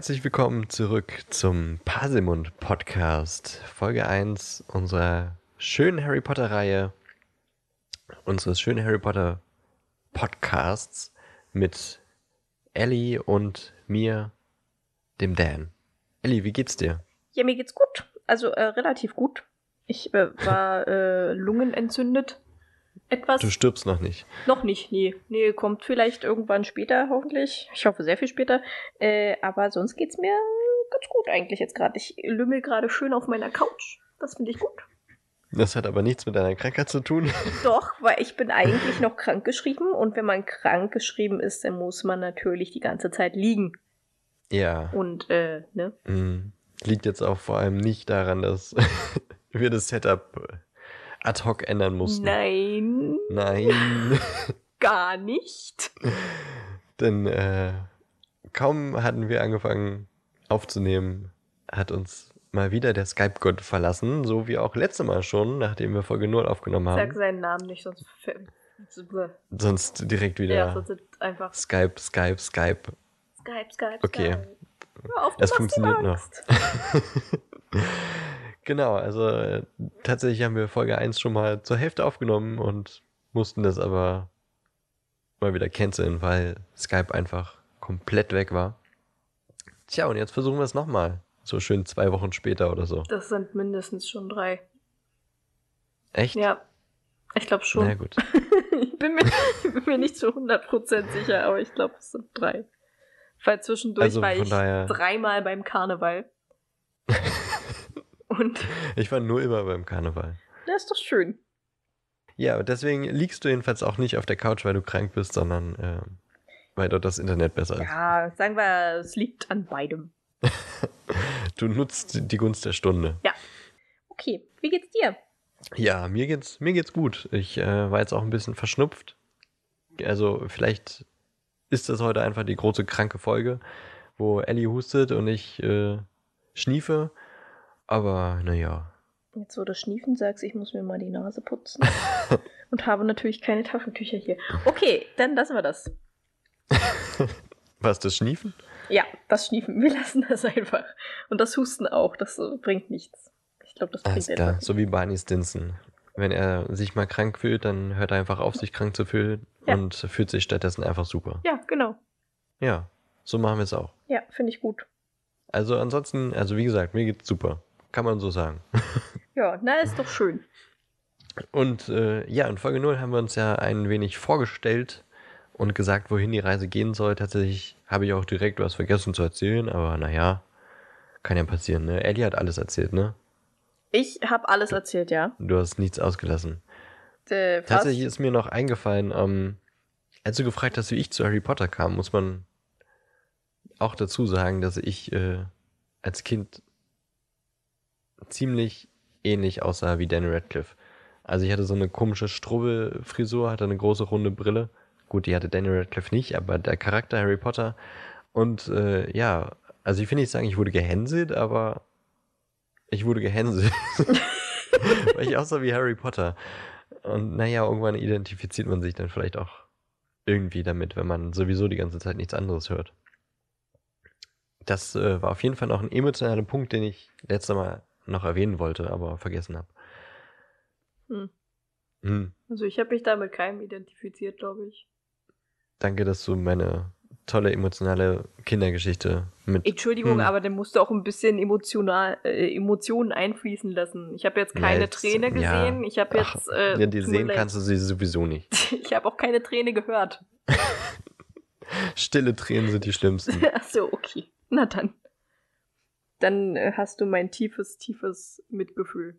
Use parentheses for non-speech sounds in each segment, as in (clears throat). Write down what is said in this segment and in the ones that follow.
Herzlich willkommen zurück zum Paselmund Podcast, Folge 1 unserer schönen Harry Potter Reihe, unseres schönen Harry Potter Podcasts mit Ellie und mir, dem Dan. Ellie, wie geht's dir? Ja, mir geht's gut. Also äh, relativ gut. Ich äh, war äh, lungenentzündet. Etwas. Du stirbst noch nicht. Noch nicht, nee. Nee, kommt vielleicht irgendwann später, hoffentlich. Ich hoffe sehr viel später. Äh, aber sonst geht's mir ganz gut eigentlich jetzt gerade. Ich lümmel gerade schön auf meiner Couch. Das finde ich gut. Das hat aber nichts mit deiner Krankheit zu tun. (laughs) Doch, weil ich bin eigentlich noch krank geschrieben und wenn man krank geschrieben ist, dann muss man natürlich die ganze Zeit liegen. Ja. Und, äh, ne? Mm. Liegt jetzt auch vor allem nicht daran, dass (laughs) wir das Setup ad hoc ändern mussten. Nein. Nein. (laughs) Gar nicht. Denn äh, kaum hatten wir angefangen aufzunehmen, hat uns mal wieder der Skype-Gott verlassen, so wie auch letztes Mal schon, nachdem wir Folge 0 aufgenommen haben. Sag seinen Namen nicht, sonst. Sonst direkt wieder. Ja, sonst einfach. Skype, Skype, Skype. Skype, Skype. Okay. Skype. Auf, Das funktioniert noch. (laughs) Genau, also äh, tatsächlich haben wir Folge 1 schon mal zur Hälfte aufgenommen und mussten das aber mal wieder canceln, weil Skype einfach komplett weg war. Tja, und jetzt versuchen wir es nochmal. So schön zwei Wochen später oder so. Das sind mindestens schon drei. Echt? Ja, ich glaube schon. Na gut. (laughs) ich, bin mir, ich bin mir nicht zu 100% sicher, aber ich glaube, es sind drei. Weil zwischendurch Also war ich daher- dreimal beim Karneval. (laughs) Und Ich war nur immer beim Karneval. das ist doch schön. Ja, deswegen liegst du jedenfalls auch nicht auf der Couch, weil du krank bist, sondern äh, weil dort das Internet besser ist. Ja, sagen wir, es liegt an beidem. (laughs) Du nutzt die Gunst der Stunde. Okay, wie geht's dir? Ja, mir geht's, mir geht's gut. Ich äh, war jetzt auch ein bisschen verschnupft. Also vielleicht ist das heute einfach die große kranke Folge, wo Ellie hustet und ich äh, schniefe. Aber naja. Jetzt, wo du Schniefen sagst, ich muss mir mal die Nase putzen. (laughs) und habe natürlich keine Taschentücher hier. Okay, dann lassen wir das. (laughs) Was, das Schniefen? Ja, das Schniefen. Wir lassen das einfach. Und das Husten auch. Das äh, bringt nichts. Ich glaube, das bringt klar, etwas. so wie Barney Stinson. Wenn er sich mal krank fühlt, dann hört er einfach auf, sich krank zu fühlen Ja. und fühlt sich stattdessen einfach super. Ja, genau. Ja, so machen wir es auch. Ja, finde ich gut. Also ansonsten, also wie gesagt, mir geht's super. Kann man so sagen. Ja, na, ist doch schön. Und äh, ja, in Folge 0 haben wir uns ja ein wenig vorgestellt und gesagt, wohin die Reise gehen soll. Tatsächlich habe ich auch direkt was vergessen zu erzählen, aber naja, kann ja passieren, ne? Ellie hat alles erzählt, ne? Ich habe alles erzählt, ja. Du hast nichts ausgelassen. Äh, Tatsächlich ist mir noch eingefallen, ähm, als du gefragt hast, wie ich zu Harry Potter kam, muss man auch dazu sagen, dass ich äh, als Kind ziemlich ähnlich aussah wie Danny Radcliffe. Also ich hatte so eine komische Strubbelfrisur, hatte eine große runde Brille. Gut, die hatte Danny Radcliffe nicht, aber der Charakter Harry Potter. Und äh, ja, also ich will nicht sagen, ich wurde gehänselt, aber ich wurde gehänselt. (laughs) Weil ich aussah wie Harry Potter. Und naja, irgendwann identifiziert man sich dann vielleicht auch irgendwie damit, wenn man sowieso die ganze Zeit nichts anderes hört. Das äh, war auf jeden Fall noch ein emotionaler Punkt, den ich letztes Mal noch erwähnen wollte, aber vergessen habe. Hm. Hm. Also ich habe mich da mit keinem identifiziert, glaube ich. Danke, dass du meine tolle emotionale Kindergeschichte mit. Entschuldigung, Hm. aber dann musst du auch ein bisschen emotional, äh, Emotionen einfließen lassen. Ich habe jetzt Ja, keine jetzt- Träne ja. gesehen. Ich habe jetzt. Äh, ja, die sehen kannst du sie sowieso nicht. (laughs) Ich habe auch keine Träne gehört. (laughs) Stille Tränen sind die schlimmsten. (laughs) Ach so, okay. Na dann. Dann äh, hast du mein tiefes, tiefes Mitgefühl.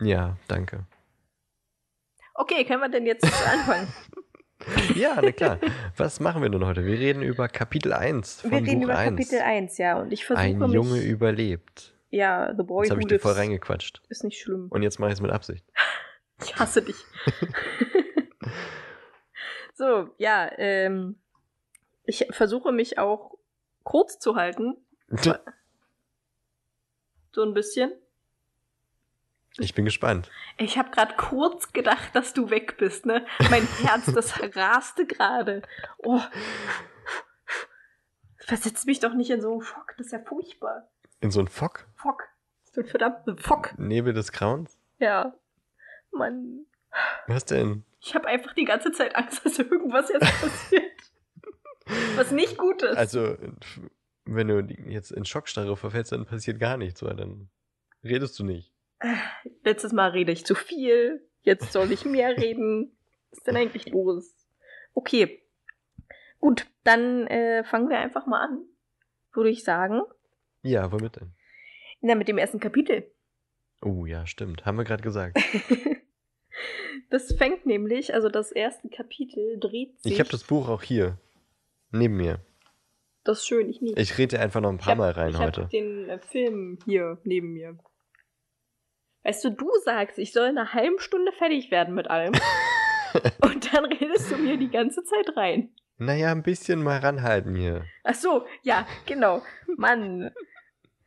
Ja, danke. Okay, können wir denn jetzt (laughs) anfangen? Ja, na klar. Was machen wir denn heute? Wir reden über Kapitel 1 von wir reden Buch über 1. Kapitel 1, ja. Und ich versuche Ein mich... Junge überlebt. Ja, The Boy Jetzt habe ich dir voll reingequatscht. ist nicht schlimm. Und jetzt mache ich es mit Absicht. (laughs) Ich hasse dich. (laughs) so, ja, ähm, ich versuche mich auch kurz zu halten. So ein bisschen. Ich bin gespannt. Ich habe gerade kurz gedacht, dass du weg bist, ne? Mein (laughs) Herz, das raste gerade. Oh. Versetz mich doch nicht in so einen Fock, das ist ja furchtbar. In so einen Fock? Fock. So ein verdammten Fock. Nebel des Grauens? Ja. Mann. Was denn? Ich habe einfach die ganze Zeit Angst, dass irgendwas jetzt passiert. (laughs) Was nicht gut ist. Also, wenn du jetzt in Schockstarre verfällst, dann passiert gar nichts, weil dann redest du nicht. Letztes Mal rede ich zu viel, jetzt soll ich mehr reden. Was ist denn eigentlich los? Okay. Gut, dann äh, fangen wir einfach mal an, würde ich sagen. Ja, womit denn? Na, mit dem ersten Kapitel. Oh ja, stimmt. Haben wir gerade gesagt. (laughs) das fängt nämlich, also das erste Kapitel dreht sich. Ich habe das Buch auch hier. Neben mir. Das ist schön, ich nicht. Ich rede einfach noch ein paar hab, Mal rein ich heute. Ich habe den äh, Film hier neben mir. Weißt du, du sagst, ich soll in einer halben Stunde fertig werden mit allem. (laughs) und dann redest du mir die ganze Zeit rein. Naja, ein bisschen mal ranhalten hier. Ach so, ja, genau. Mann.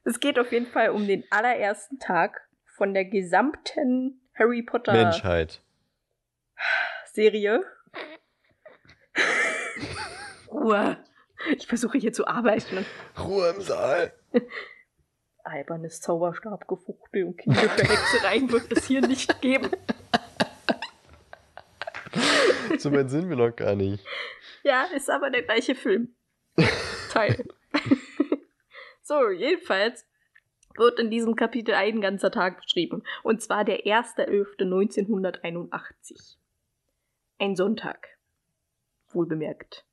Es geht auf jeden Fall um den allerersten Tag von der gesamten Harry Potter Menschheit. Serie. (laughs) Ruhe. (laughs) Ich versuche hier zu arbeiten. Ruhe im Saal. (laughs) Albernes Zauberstabgefuchtel und Kinderverhexereien wird es hier nicht geben. (laughs) So weit sind wir noch gar nicht. Ja, ist aber der gleiche Film. Teil. so, jedenfalls wird in diesem Kapitel ein ganzer Tag beschrieben. Und zwar der 1.11.1981. Ein Sonntag. Wohlbemerkt.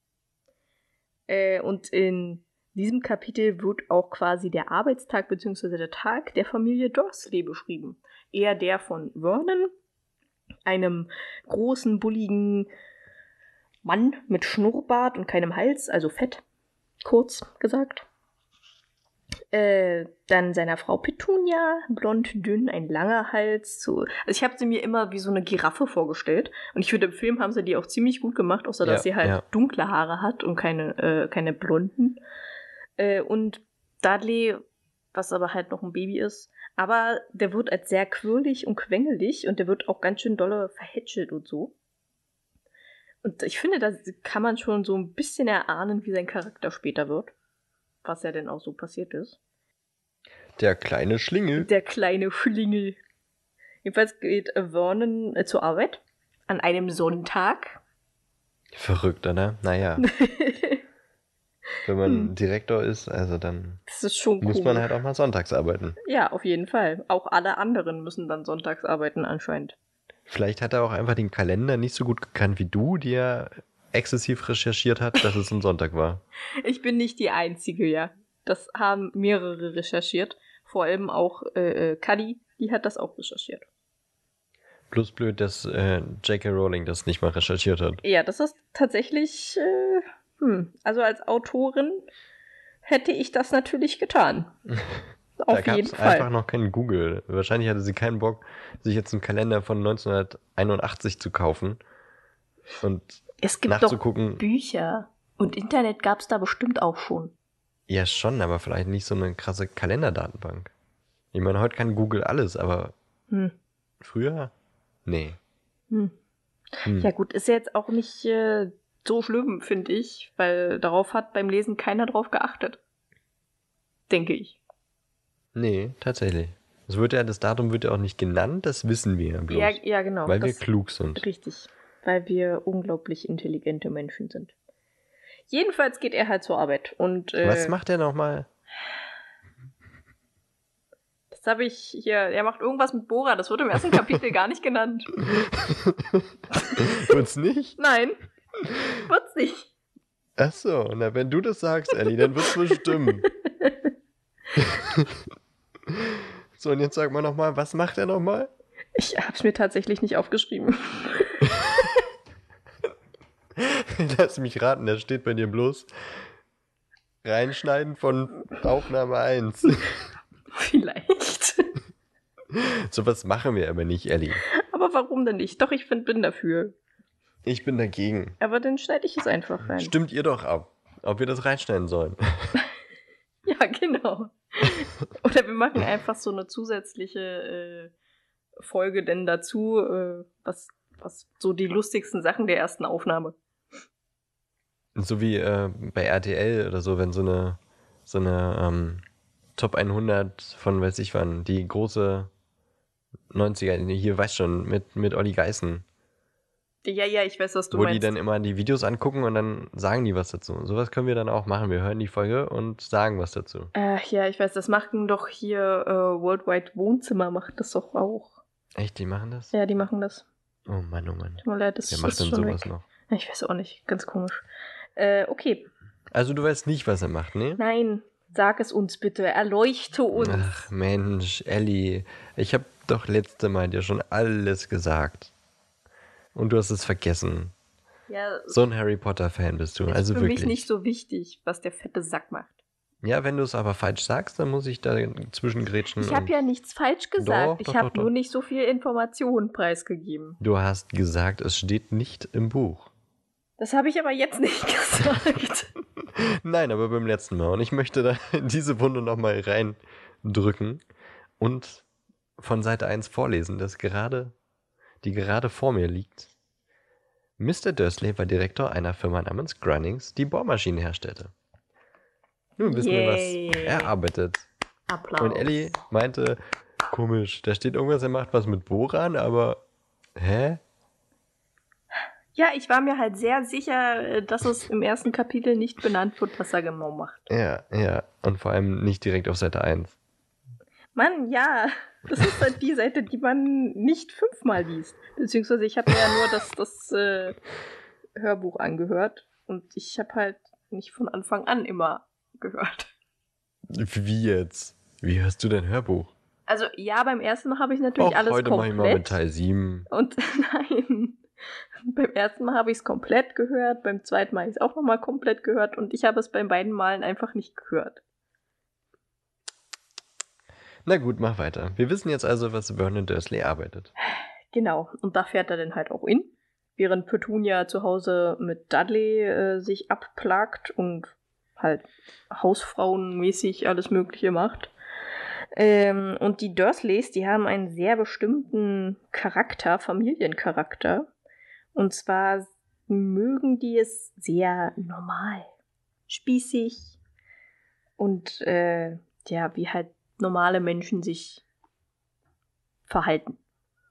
Äh, und in diesem Kapitel wird auch quasi der Arbeitstag bzw. der Tag der Familie Dursley beschrieben. Eher der von Vernon, einem großen, bulligen Mann mit Schnurrbart und keinem Hals, also fett, kurz gesagt. Äh, dann seiner Frau Petunia, blond, dünn, ein langer Hals. So. Also ich habe sie mir immer wie so eine Giraffe vorgestellt. Und ich finde, im Film haben sie die auch ziemlich gut gemacht, außer dass Ja, sie halt ja. dunkle Haare hat und keine, äh, keine blonden. Äh, und Dudley, was aber halt noch ein Baby ist, aber der wird als sehr quirlig und quengelig und der wird auch ganz schön dolle verhätschelt und so. Und ich finde, da kann man schon so ein bisschen erahnen, wie sein Charakter später wird. Was ja denn auch so passiert ist. Der kleine Schlingel. Der kleine Schlingel. Jedenfalls geht Vernon äh, zur Arbeit an einem Sonntag. Verrückt, oder? Naja, (laughs) wenn man Hm. Direktor ist, also dann ist schon muss cool. man halt auch mal sonntags arbeiten. Ja, auf jeden Fall. Auch alle anderen müssen dann sonntags arbeiten anscheinend. Vielleicht hat er auch einfach den Kalender nicht so gut gekannt wie du, die ja exzessiv recherchiert hat, dass es ein Sonntag war. (laughs) Ich bin nicht die Einzige, ja. Das haben mehrere recherchiert. Vor allem auch äh, äh, Cuddy, die hat das auch recherchiert. Plus blöd, dass äh, J.K. Rowling das nicht mal recherchiert hat. Ja, das ist tatsächlich, äh, hm, also als Autorin hätte ich das natürlich getan. (laughs) da Auf gab jeden Fall. einfach noch keinen Google. Wahrscheinlich hatte sie keinen Bock, sich jetzt einen Kalender von 1981 zu kaufen und Es gibt doch. Bücher. Und Internet gab es da bestimmt auch schon. Ja, schon, aber vielleicht nicht so eine krasse Kalenderdatenbank. Ich meine, heute kann Google alles, aber Hm. früher? Nee. Hm. Hm. Ja gut, ist ja jetzt auch nicht äh, so schlimm, finde ich, weil darauf hat beim Lesen keiner drauf geachtet. Denke ich. Nee, tatsächlich. Es wird ja, das Datum wird ja auch nicht genannt, das wissen wir ja bloß. Ja, ja, genau. weil wir klug sind. Richtig. Weil wir unglaublich intelligente Menschen sind. Jedenfalls geht er halt zur Arbeit. Und äh, Was macht er nochmal? das habe ich hier. Er macht irgendwas mit Bora. Das wird im ersten Kapitel gar nicht genannt. (laughs) Wird's nicht? Nein. Wird's nicht. Ach so, na wenn du das sagst, Ellie, dann wird's stimmen. (laughs) so, und jetzt sag mal nochmal, was macht er nochmal? Ich hab's mir tatsächlich nicht aufgeschrieben. (laughs) (laughs) Lass mich raten, der steht bei dir bloß. Reinschneiden von Aufnahme 1. (laughs) Vielleicht. (laughs) so was machen wir aber nicht, Ellie. Aber warum denn nicht? Doch, ich find, bin dafür. Ich bin dagegen. Aber dann schneide ich es einfach rein. Stimmt ihr doch ab, ob wir das reinschneiden sollen. Ja, genau. Oder wir machen einfach so eine zusätzliche äh, Folge denn dazu, äh, was, was so die lustigsten Sachen der ersten Aufnahme. So wie äh, bei RTL oder so, wenn so eine, so eine ähm, Top 100 von weiß ich wann, die große 90er, hier weißt schon, mit, mit Olli Geißen. Ja, ja, ich weiß, was du wo meinst. die dann immer die Videos angucken und dann sagen die was dazu. Sowas können wir dann auch machen. Wir hören die Folge und sagen was dazu. äh, ja, ich weiß, das machen doch hier äh, Worldwide Wohnzimmer, macht das doch auch. Echt, die machen das? Ja, die machen das. Oh Mann, oh Mann. Tut mir leid, das Wer macht ist denn sowas weg. noch? Ich weiß auch nicht, ganz komisch. Äh, okay, Also du weißt nicht, was er macht, ne? nein, sag es uns bitte, erleuchte uns. Ach Mensch, Ellie, ich habe doch letzte Mal dir schon alles gesagt. Und du hast es vergessen. Ja, So ein Harry Potter-Fan bist du, ist also für wirklich. mich nicht so wichtig, was der fette Sack macht. Ja, wenn du es aber falsch sagst, dann muss ich da zwischengrätschen. Ich habe ja nichts falsch gesagt. Doch, ich habe nur nicht so viel Informationen preisgegeben. Du hast gesagt, es steht nicht im Buch. Das habe ich aber jetzt nicht (laughs) gesagt. Nein, aber beim letzten Mal. Und ich möchte da in (laughs) diese Wunde nochmal reindrücken und von Seite 1 vorlesen, das gerade, die gerade vor mir liegt. Mr. Dursley war Direktor einer Firma namens Grunnings, die Bohrmaschinen herstellte. Nun wissen Yay. wir, was er arbeitet. Applaus. Und Ellie meinte, komisch, da steht irgendwas, er macht was mit Bohrern, aber hä? Ja, ich war mir halt sehr sicher, äh, dass es im ersten Kapitel nicht benannt wird, was er genau macht. Ja, ja. Und vor allem nicht direkt auf Seite 1. Mann, ja, das ist halt die Seite, die man nicht fünfmal liest. Beziehungsweise ich habe mir ja nur das, das äh, Hörbuch angehört und ich habe halt nicht von Anfang an immer gehört. Wie jetzt? Wie hörst du dein Hörbuch? Also ja, beim ersten Mal habe ich natürlich Och, alles heute mache ich mal mit komplett. Teil 7. Und (laughs) nein, beim ersten Mal habe ich es komplett gehört, beim zweiten Mal habe ich es auch nochmal komplett gehört und ich habe es beim beiden Malen einfach nicht gehört. Na gut, mach weiter. Wir wissen jetzt also, was Vernon Dursley arbeitet. Genau, und da fährt er dann halt auch in, während Petunia zu Hause mit Dudley äh, sich abplagt und halt hausfrauenmäßig alles Mögliche macht. Ähm, und die Dursleys, die haben einen sehr bestimmten Charakter, Familiencharakter. Und zwar mögen die es sehr normal, spießig und äh, ja, wie halt normale Menschen sich verhalten.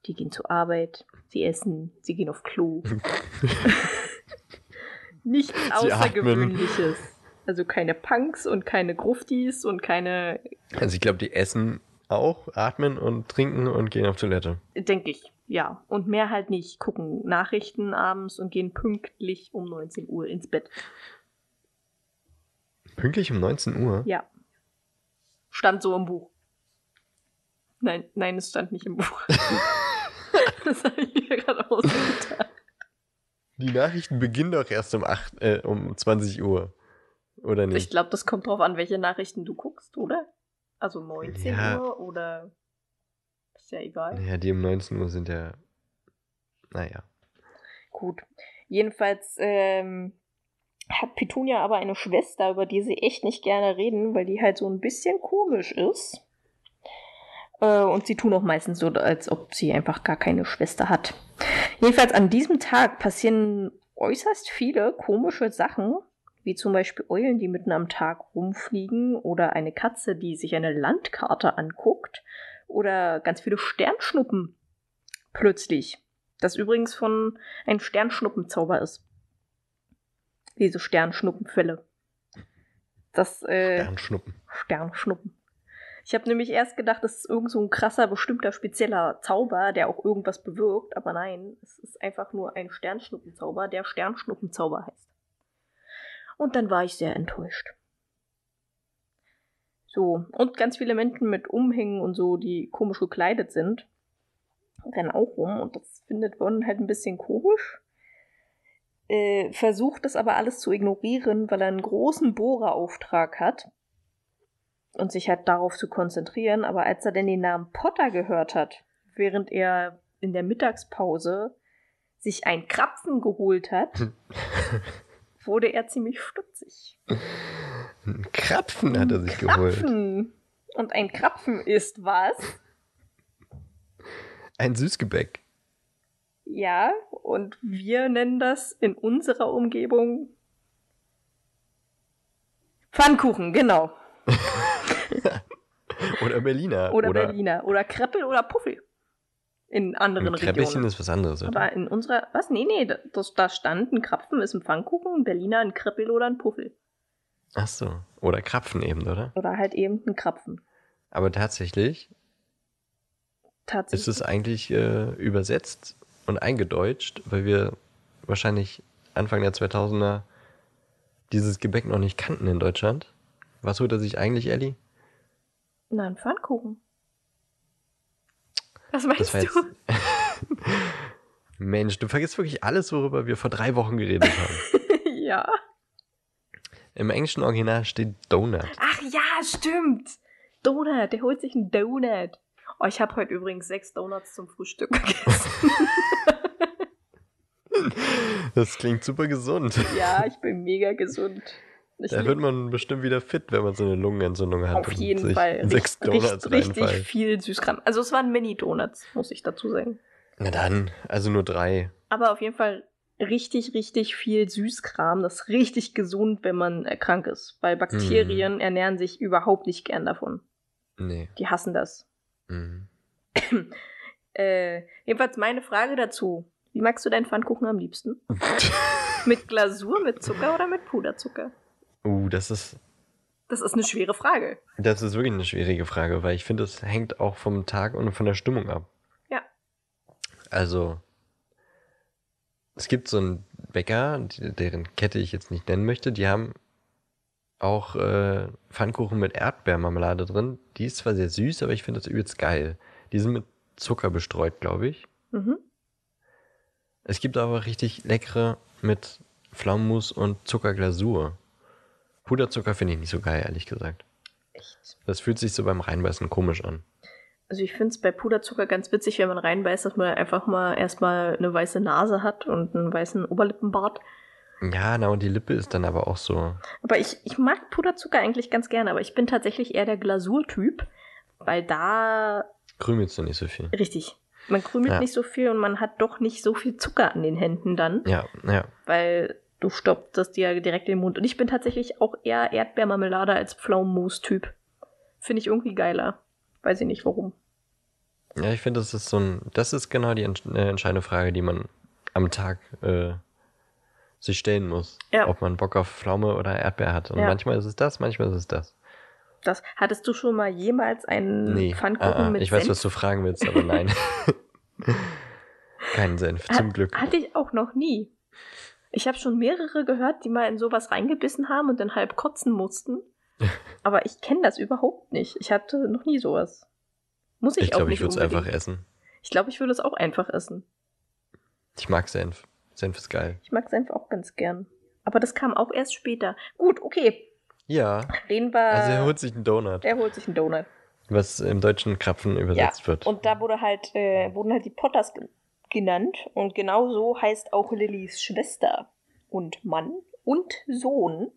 Die gehen zur Arbeit, sie essen, sie gehen auf Klo. (laughs) (laughs) Nichts. Außergewöhnliches. Also keine Punks und keine Gruftis und keine, Also ich glaube, die essen auch, atmen und trinken und gehen auf Toilette. denke ich, ja. Und mehr halt nicht. Gucken Nachrichten abends und gehen pünktlich um 19 Uhr ins Bett. Pünktlich um 19 Uhr? Ja. Stand so im Buch. Nein, nein, es stand nicht im Buch. (laughs) (laughs) das habe ich mir gerade ausgedacht. Die Nachrichten beginnen doch erst um, 8, äh, um 20 Uhr. Oder Ich nicht? glaube, das kommt drauf an, welche Nachrichten du guckst, oder? Also 19 Ja. Uhr oder. Ist ja egal. Ja, die um 19 Uhr sind ja. Naja. Gut. Jedenfalls ähm, hat Petunia aber eine Schwester, über die sie echt nicht gerne reden, weil die halt so ein bisschen komisch ist. Äh, und sie tun auch meistens so, als ob sie einfach gar keine Schwester hat. Jedenfalls an diesem Tag passieren äußerst viele komische Sachen, wie zum Beispiel Eulen, die mitten am Tag rumfliegen, oder eine Katze, die sich eine Landkarte anguckt, oder ganz viele Sternschnuppen plötzlich. Das übrigens von ein Sternschnuppenzauber ist. Diese Sternschnuppenfälle. Das, äh, Sternschnuppen. Sternschnuppen. Ich habe nämlich erst gedacht, das ist irgend so ein krasser, bestimmter, spezieller Zauber, der auch irgendwas bewirkt, aber nein, es ist einfach nur ein Sternschnuppenzauber, der Sternschnuppenzauber heißt. Und dann war ich sehr enttäuscht. So, und ganz viele Menschen mit Umhängen und so, die komisch gekleidet sind, rennen auch rum und das findet Vernon halt ein bisschen komisch. Äh, versucht das aber alles zu ignorieren, weil er einen großen Bohrerauftrag hat und sich halt darauf zu konzentrieren. Aber als er denn den Namen Potter gehört hat, während er in der Mittagspause sich ein Krapfen geholt hat, (laughs) wurde er ziemlich stutzig. Ein Krapfen hat er sich geholt. Krapfen. Und ein Krapfen ist was? Ein Süßgebäck. Ja, und wir nennen das in unserer Umgebung Pfannkuchen, genau. (laughs) oder Berliner. Oder, Berliner. Oder Kreppel oder Puffel. In anderen Regionen. ist was anderes, oder? Aber in unserer. Was? Nee, nee. Das, da stand ein Krapfen ist ein Pfannkuchen, ein Berliner ein Kreppel oder ein Puffel. Ach so. Oder Krapfen eben, oder? Oder halt eben ein Krapfen. Aber tatsächlich Tatsächlich. ist es eigentlich äh, übersetzt und eingedeutscht, weil wir wahrscheinlich Anfang der 2000er dieses Gebäck noch nicht kannten in Deutschland. Was holt er sich eigentlich, Ellie? Na, ein Pfannkuchen. Was meinst Das du? (laughs) Mensch, du vergisst wirklich alles, worüber wir vor drei Wochen geredet haben. (laughs) ja. Im englischen Original steht Donut. Ach ja, stimmt. Donut, der holt sich einen Donut. Oh, ich habe heute übrigens sechs Donuts zum Frühstück (laughs) gegessen. Das klingt super gesund. ja, ich bin mega gesund. Ich Da wird man bestimmt wieder fit, wenn man so eine Lungenentzündung hat. auf jeden Fall Sechs richtig, Donuts richtig reinfallen. viel Süßkram. Also es waren Mini-Donuts, muss ich dazu sagen. Na dann, also nur drei. Aber auf jeden Fall richtig, richtig viel Süßkram. Das ist richtig gesund, wenn man äh, krank ist. Weil Bakterien Mhm. ernähren sich überhaupt nicht gern davon. Nee. Die hassen das. Mhm. (clears throat) Äh, jedenfalls meine Frage dazu. Wie magst du deinen Pfannkuchen am liebsten? (laughs) Mit Glasur, mit Zucker oder mit Puderzucker? Uh, das ist, Das ist eine schwere Frage. das ist wirklich eine schwierige Frage, weil ich finde, es hängt auch vom Tag und von der Stimmung ab. Ja. Also, es gibt so einen Bäcker, deren Kette ich jetzt nicht nennen möchte, die haben auch äh, Pfannkuchen mit Erdbeermarmelade drin. Die ist zwar sehr süß, aber ich finde das übelst geil. Die sind mit Zucker bestreut, glaube ich. Mhm. Es gibt aber richtig leckere mit Pflaumenmus und Zuckerglasur. Puderzucker finde ich nicht so geil, ehrlich gesagt. Echt. Das fühlt sich so beim Reinbeißen komisch an. Also ich finde es bei Puderzucker ganz witzig, wenn man reinbeißt, dass man einfach mal erstmal eine weiße Nase hat und einen weißen Oberlippenbart. Ja, na und die Lippe ist dann aber auch so. Aber ich, ich mag Puderzucker eigentlich ganz gerne, aber ich bin tatsächlich eher der Glasurtyp, weil da Krümelst du nicht so viel. richtig. Man krümelt Ja. nicht so viel und man hat doch nicht so viel Zucker an den Händen dann, Ja, ja. weil du stoppst das dir direkt in den Mund. Und ich bin tatsächlich auch eher Erdbeermarmelade als Pflaumenmus-Typ. Finde ich irgendwie geiler. Weiß ich nicht warum. Ja, ich finde, das ist so ein. Das ist genau die äh, entscheidende Frage, die man am Tag äh, sich stellen muss. Ja. Ob man Bock auf Pflaume oder Erdbeer hat. Und Ja. manchmal ist es das, manchmal ist es das. Das, hattest du schon mal jemals einen Nee. Pfannkuchen ah, ah, mit ich weiß, Senf? was du fragen willst, aber nein. (laughs) Kein Senf, zum Hat- Glück. Hatte ich auch noch nie. Ich habe schon mehrere gehört, die mal in sowas reingebissen haben und dann halb kotzen mussten. (laughs) Aber ich kenne das überhaupt nicht. Ich hatte noch nie sowas. Muss ich, Ich auch glaube, ich nicht würde es einfach essen. Ich glaube, ich würde es auch einfach essen. Ich mag Senf. Senf ist geil. Ich mag Senf auch ganz gern. Aber das kam auch erst später. Gut, okay. Ja, Reden wir. also er holt sich einen Donut, er holt sich einen Donut. was im deutschen Krapfen übersetzt wird. Und da wurde halt, äh, wurden halt die Potters genannt. Und genau so heißt auch Lillys Schwester und Mann und Sohn.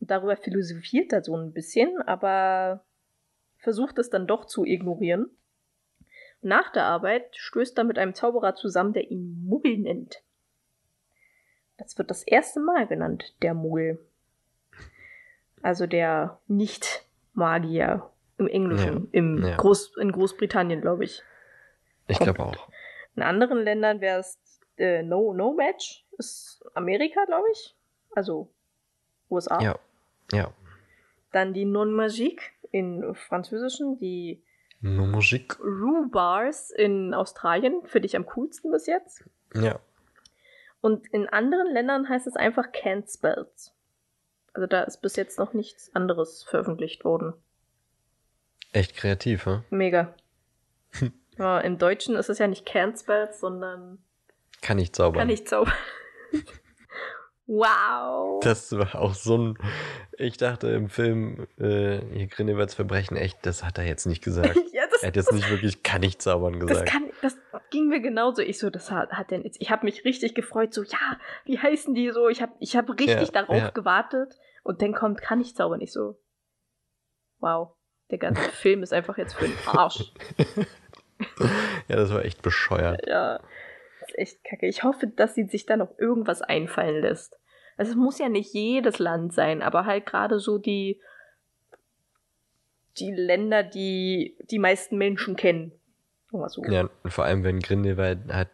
Und darüber philosophiert er so ein bisschen, aber versucht es dann doch zu ignorieren. Nach der Arbeit stößt er mit einem Zauberer zusammen, der ihn Muggel nennt. Das wird das erste Mal genannt, der Muggel. Also der Nicht-Magier im Englischen, im ja. Groß, in Großbritannien, glaube ich. ich glaube auch. In anderen Ländern wäre es äh, No No Match, ist Amerika, glaube ich. Also USA. Ja, ja. Dann die Non Magique in Französischen, die No Musik. Rhubars in Australien, finde ich am coolsten bis jetzt. Ja. Und in anderen Ländern heißt es einfach Can't Spells. Also da ist bis jetzt noch nichts anderes veröffentlicht worden. Echt kreativ, hä? Mega. (laughs) ja, Im Deutschen ist es ja nicht Can't Spells, sondern Kann ich zaubern. kann ich zaubern. (laughs) wow. Das war auch so ein. Ich dachte im Film, äh, hier Grindelwalds Verbrechen, echt, das hat er jetzt nicht gesagt. (laughs) ja, das, Er hat jetzt nicht wirklich kann ich zaubern das, gesagt. kann, das ging mir genauso. Ich so, das hat, hat denn jetzt. Ich habe mich richtig gefreut, so, ja, wie heißen die so? Ich habe ich hab richtig Ja, darauf ja. gewartet. Und dann kommt, kann ich zaubern. Ich so, wow. Der ganze (laughs) Film ist einfach jetzt für den Arsch. (laughs) ja, das war echt bescheuert. Ja, das ist echt kacke. Ich hoffe, dass sie sich da noch irgendwas einfallen lässt. Also es muss ja nicht jedes Land sein, aber halt gerade so die, die Länder, die die meisten Menschen kennen. So. Ja, und vor allem, wenn Grindelwald halt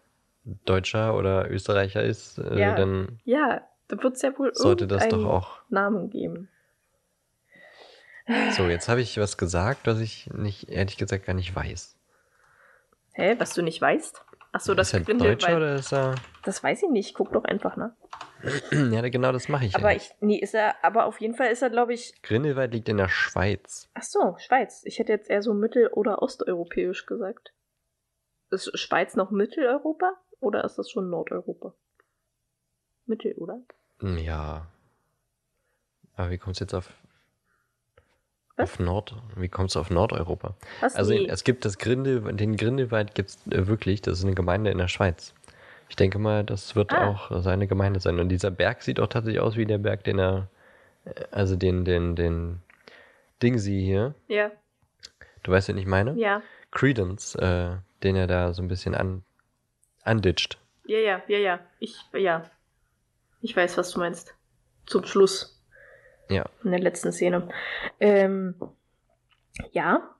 Deutscher oder Österreicher ist, äh, Ja. dann Ja, da wird es ja wohl sollte das doch auch. Namen geben. So, jetzt habe ich was gesagt, was ich nicht, ehrlich gesagt, gar nicht weiß. Hä, was du nicht weißt? Ach so, das ist er. Deutscher oder ist er. Das weiß ich nicht. Guck doch einfach nach. (clears throat) ja, genau das mache ich. Aber ja. ich, nee, ist er, aber auf jeden Fall ist er, glaube ich, Grindelwald liegt in der Schweiz. ach so, Schweiz. Ich hätte jetzt eher so mittel- oder osteuropäisch gesagt. Ist Schweiz noch Mitteleuropa oder ist das schon Nordeuropa? Mittel, oder? Ja. Aber wie kommst du jetzt auf. Was? Auf Nord. Wie kommst du auf Nordeuropa? Was? Also nee. es gibt das Grindel, den Grindelwald gibt es äh, wirklich, das ist eine Gemeinde in der Schweiz. Ich denke mal, das wird Ah. auch seine Gemeinde sein. Und dieser Berg sieht auch tatsächlich aus wie der Berg, den er, äh, also den, den, den Dingsy hier, Ja, du weißt, wen ich meine? ja. Credence, äh, den er da so ein bisschen an, anditscht. Ja, ja, ja, ja. Ich, ja. Ich weiß, was du meinst. Zum Schluss. Ja. In der letzten Szene. Ähm, ja.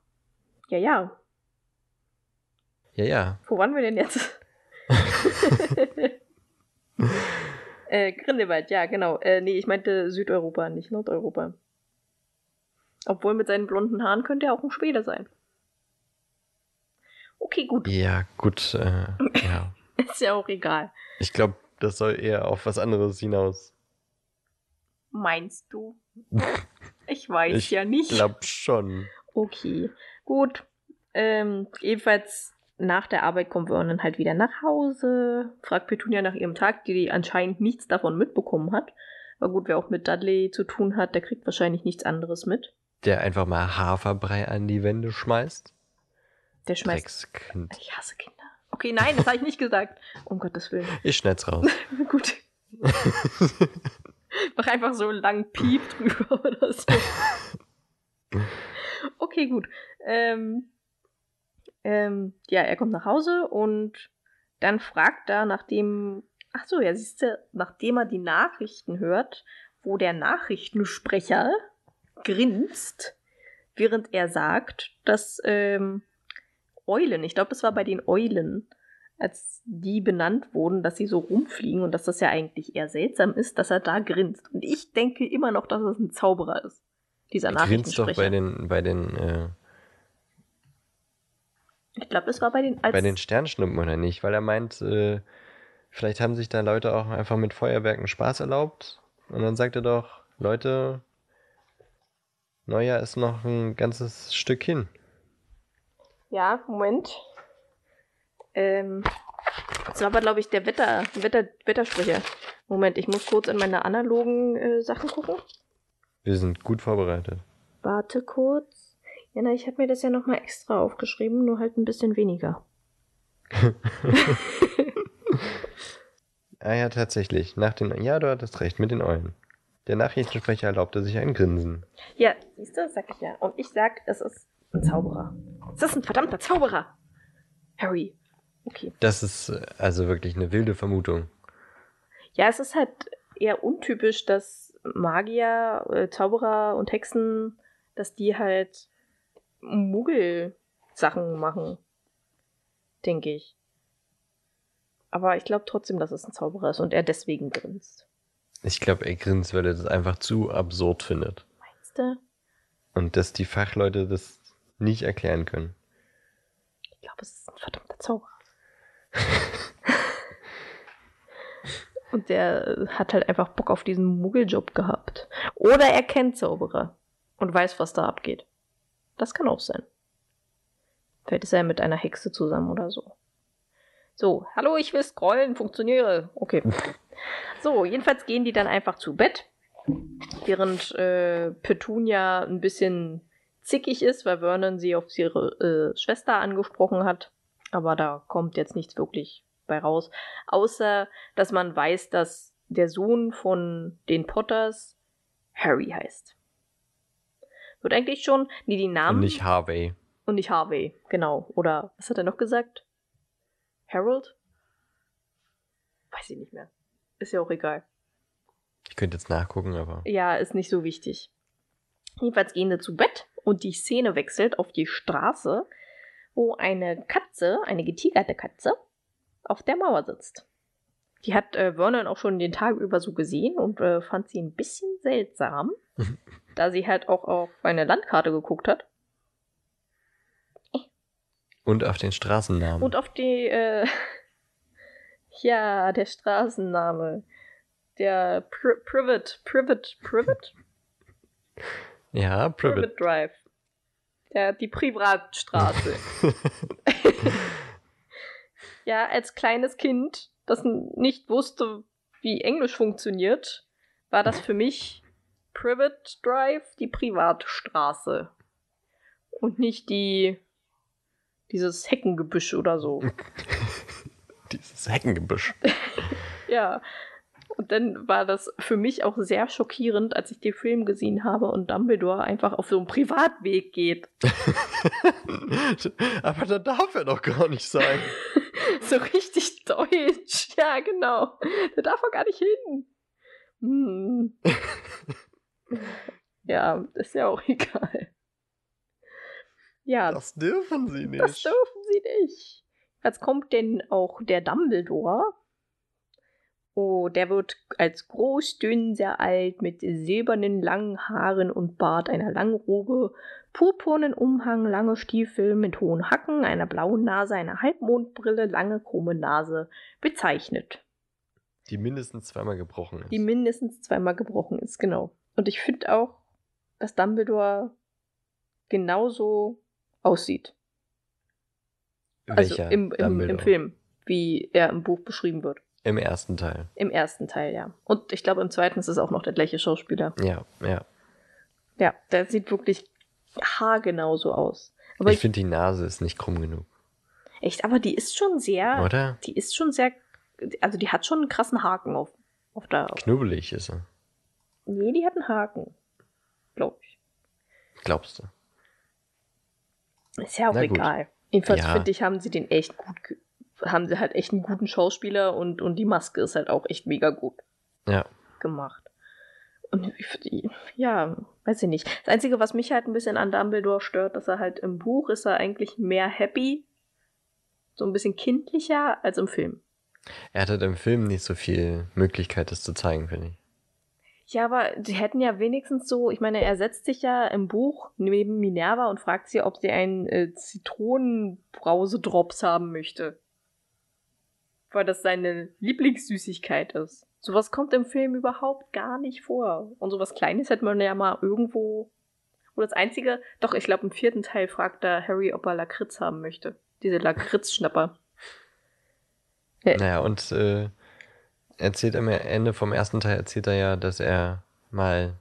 Ja, ja. Ja, ja. Wo waren wir denn jetzt? (laughs) äh, Grindelwald, ja, genau. Äh, nee, ich meinte Südeuropa, nicht Nordeuropa. Obwohl mit seinen blonden Haaren könnte er auch ein Schwede sein. Okay, gut. Ja, gut, äh, ja. (laughs) Ist ja auch egal. Ich glaube, das soll eher auf was anderes hinaus. Meinst du? (laughs) Ich weiß Ich ja nicht. Glaub schon. Okay, gut. Ähm, ebenfalls nach der Arbeit kommt Vernon halt wieder nach Hause, fragt Petunia nach ihrem Tag, die anscheinend nichts davon mitbekommen hat. Aber gut, wer auch mit Dudley zu tun hat, der kriegt wahrscheinlich nichts anderes mit. Der einfach mal Haferbrei an die Wände schmeißt. Der schmeißt. Dreckskind. Ich hasse Kinder. Okay, nein, das habe ich nicht gesagt. Um Gottes Willen. Ich schneid's raus. (laughs) gut. (laughs) (laughs) Mach einfach so einen langen Piep (laughs) drüber oder so. Okay, gut. Ähm, ähm, ja, er kommt nach Hause und dann fragt er, nachdem, ach so, ja, siehst du, nachdem er die Nachrichten hört, wo der Nachrichtensprecher grinst, während er sagt, dass ähm, Eulen, ich glaube, das war bei den Eulen, als die benannt wurden, dass sie so rumfliegen und dass das ja eigentlich eher seltsam ist, dass er da grinst. Und ich denke immer noch, dass es ein Zauberer ist. Dieser Er grinst doch bei den, bei den, äh, ich glaube, das war bei den als bei den Sternschnuppen oder nicht, weil er meint, äh, vielleicht haben sich da Leute auch einfach mit Feuerwerken Spaß erlaubt. Und dann sagt er doch, Leute, Neujahr ist noch ein ganzes Stück hin. Ja, Moment. Ähm, das war aber, glaube ich, der Wetter, Wetter, Wettersprecher. Moment, ich muss kurz in meine analogen äh, Sachen gucken. Wir sind gut vorbereitet. Warte kurz. Ja, na, ich habe mir das ja nochmal extra aufgeschrieben, nur halt ein bisschen weniger. (laughs) Ah ja, tatsächlich. Nach den, ja, du hattest recht, mit den Eulen. Der Nachrichtensprecher erlaubte sich ein Grinsen. Ja, siehst du, sag ich ja. Und ich sag, es ist ein Zauberer. Es ist ein verdammter Zauberer. Harry. Okay. Das ist äh, also wirklich eine wilde Vermutung. Ja, es ist halt eher untypisch, dass Magier, äh, Zauberer und Hexen, dass die halt Muggel-Sachen machen. Denke ich. Aber ich glaube trotzdem, dass es ein Zauberer ist und er deswegen grinst. Ich glaube, er grinst, weil er das einfach zu absurd findet. Meinst du? Und dass die Fachleute das nicht erklären können. Ich glaube, es ist ein verdammter Zauberer. Und der hat halt einfach Bock auf diesen Muggeljob gehabt. Oder er kennt Zauberer und weiß, was da abgeht. Das kann auch sein. Vielleicht ist er mit einer Hexe zusammen oder so. So, hallo, ich will scrollen, funktioniere. Okay. (laughs) So, jedenfalls gehen die dann einfach zu Bett, während äh, Petunia ein bisschen zickig ist, weil Vernon sie auf ihre äh, Schwester angesprochen hat. Aber da kommt jetzt nichts wirklich bei raus. Außer, dass man weiß, dass der Sohn von den Potters Harry heißt. Wird eigentlich schon, nee, die Namen. Und nicht Harvey. Und nicht Harvey, genau. Oder was hat er noch gesagt? Harold? Weiß ich nicht mehr. Ist ja auch egal. Ich könnte jetzt nachgucken, aber. Ja, ist nicht so wichtig. Jedenfalls gehen sie zu Bett und die Szene wechselt auf die Straße, wo eine Katze, eine getigerte Katze, auf der Mauer sitzt. Die hat äh, Vernon auch schon den Tag über so gesehen und äh, fand sie ein bisschen seltsam, (laughs) da sie halt auch auf eine Landkarte geguckt hat. Und auf den Straßennamen. Und auf die, äh, (laughs) ja, der Straßenname. Der Pri Privet, Privet, Privet? ja, Privet. Privet Drive. Der, die Privatstraße. (laughs) ja, als kleines Kind, das nicht wusste, wie Englisch funktioniert, war das für mich Privet Drive, die Privatstraße. Und nicht die dieses Heckengebüsch oder so. (laughs) dieses Heckengebüsch. (laughs) ja. Und dann war das für mich auch sehr schockierend, als ich den Film gesehen habe und Dumbledore einfach auf so einen Privatweg geht. (laughs) Aber da darf er doch gar nicht sein. (laughs) so richtig deutsch. Ja, genau. Da darf er gar nicht hin. Hm. (laughs) ja, ist ja auch egal. Ja. Das dürfen sie nicht. Das dürfen sie nicht. Jetzt kommt denn auch der Dumbledore. Oh, der wird als groß, dünn, sehr alt, mit silbernen langen Haaren und Bart, einer langen Robe, purpurnen Umhang, lange Stiefel mit hohen Hacken, einer blauen Nase, einer Halbmondbrille, lange krumme Nase bezeichnet. Die mindestens zweimal gebrochen ist. Die mindestens zweimal gebrochen ist, genau. Und ich finde auch, dass Dumbledore genauso aussieht. Welcher also im, im, im Film, wie er im Buch beschrieben wird. Im ersten Teil. Im ersten Teil, ja. Und ich glaube, im zweiten ist es auch noch der gleiche Schauspieler. Ja, ja. Ja, der sieht wirklich haargenau so aus. Aber ich, ich finde, die Nase ist nicht krumm genug. Echt, aber die ist schon sehr. Oder? Die ist schon sehr. Also, die hat schon einen krassen Haken auf, auf der. Knubbelig ist er. Nee, die hat einen Haken. Glaub ich. Glaubst du? Ist ja auch egal. Jedenfalls ja. finde ich, haben sie den echt gut, haben sie halt echt einen guten Schauspieler und, und die Maske ist halt auch echt mega gut ja. gemacht. Und ich, ja, weiß ich nicht. Das Einzige, was mich halt ein bisschen an Dumbledore stört, dass er halt im Buch ist er eigentlich mehr happy, so ein bisschen kindlicher als im Film. Er hat halt im Film nicht so viel Möglichkeit, das zu zeigen, finde ich. Ja, aber die hätten ja wenigstens so, ich meine, er setzt sich ja im Buch neben Minerva und fragt sie, ob sie einen äh, Zitronenbrausedrops haben möchte. Weil das seine Lieblingssüßigkeit ist. Sowas kommt im Film überhaupt gar nicht vor. Und sowas Kleines hätte man ja mal irgendwo. Oder das Einzige, doch, ich glaube, im vierten Teil fragt da Harry, ob er Lakritz haben möchte. Diese Lakritz-Schnapper. (laughs) Naja, und äh, erzählt am Ende vom ersten Teil erzählt er ja, dass er mal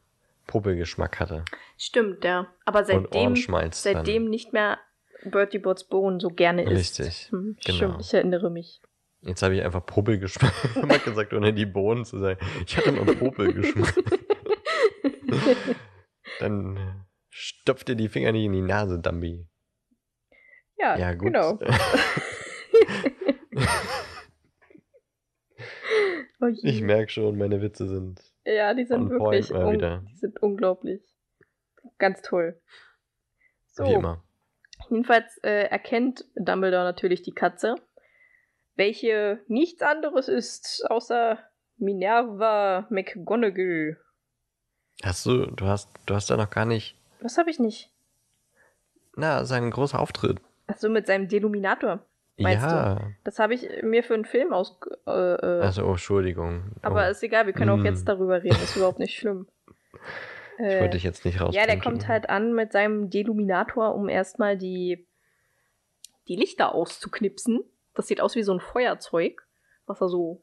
Popelgeschmack hatte. Stimmt, ja. Aber seitdem, seitdem nicht mehr Bertie Bots Bohnen so gerne isst. Richtig. Hm, genau. Stimmt, ich erinnere mich. Jetzt habe ich einfach Popelgeschmack (laughs) gesagt, ohne die Bohnen zu sagen. Ich hatte mal Popelgeschmack. (laughs) Dann äh, stopft dir die Finger nicht in die Nase, Dumbi. Ja, ja gut. genau. (laughs) Oh ich merke schon, meine Witze sind. Ja, die sind wirklich un die sind unglaublich. Ganz toll. So. Wie immer. Jedenfalls äh, erkennt Dumbledore natürlich die Katze, welche nichts anderes ist außer Minerva McGonagall. Hast du, du hast, du hast da noch gar nicht. Was habe ich nicht? Na, sein großer Auftritt. Achso, mit seinem Deluminator. Meinst ja. Du? Das habe ich mir für einen Film aus. Äh, äh also, oh, Entschuldigung. Aber oh. ist egal, wir können auch jetzt hm. darüber reden, ist überhaupt nicht schlimm. (laughs) ich äh, wollte dich jetzt nicht raus. Ja, der kommt halt an mit seinem Deluminator, um erstmal die, die Lichter auszuknipsen. Das sieht aus wie so ein Feuerzeug, was er so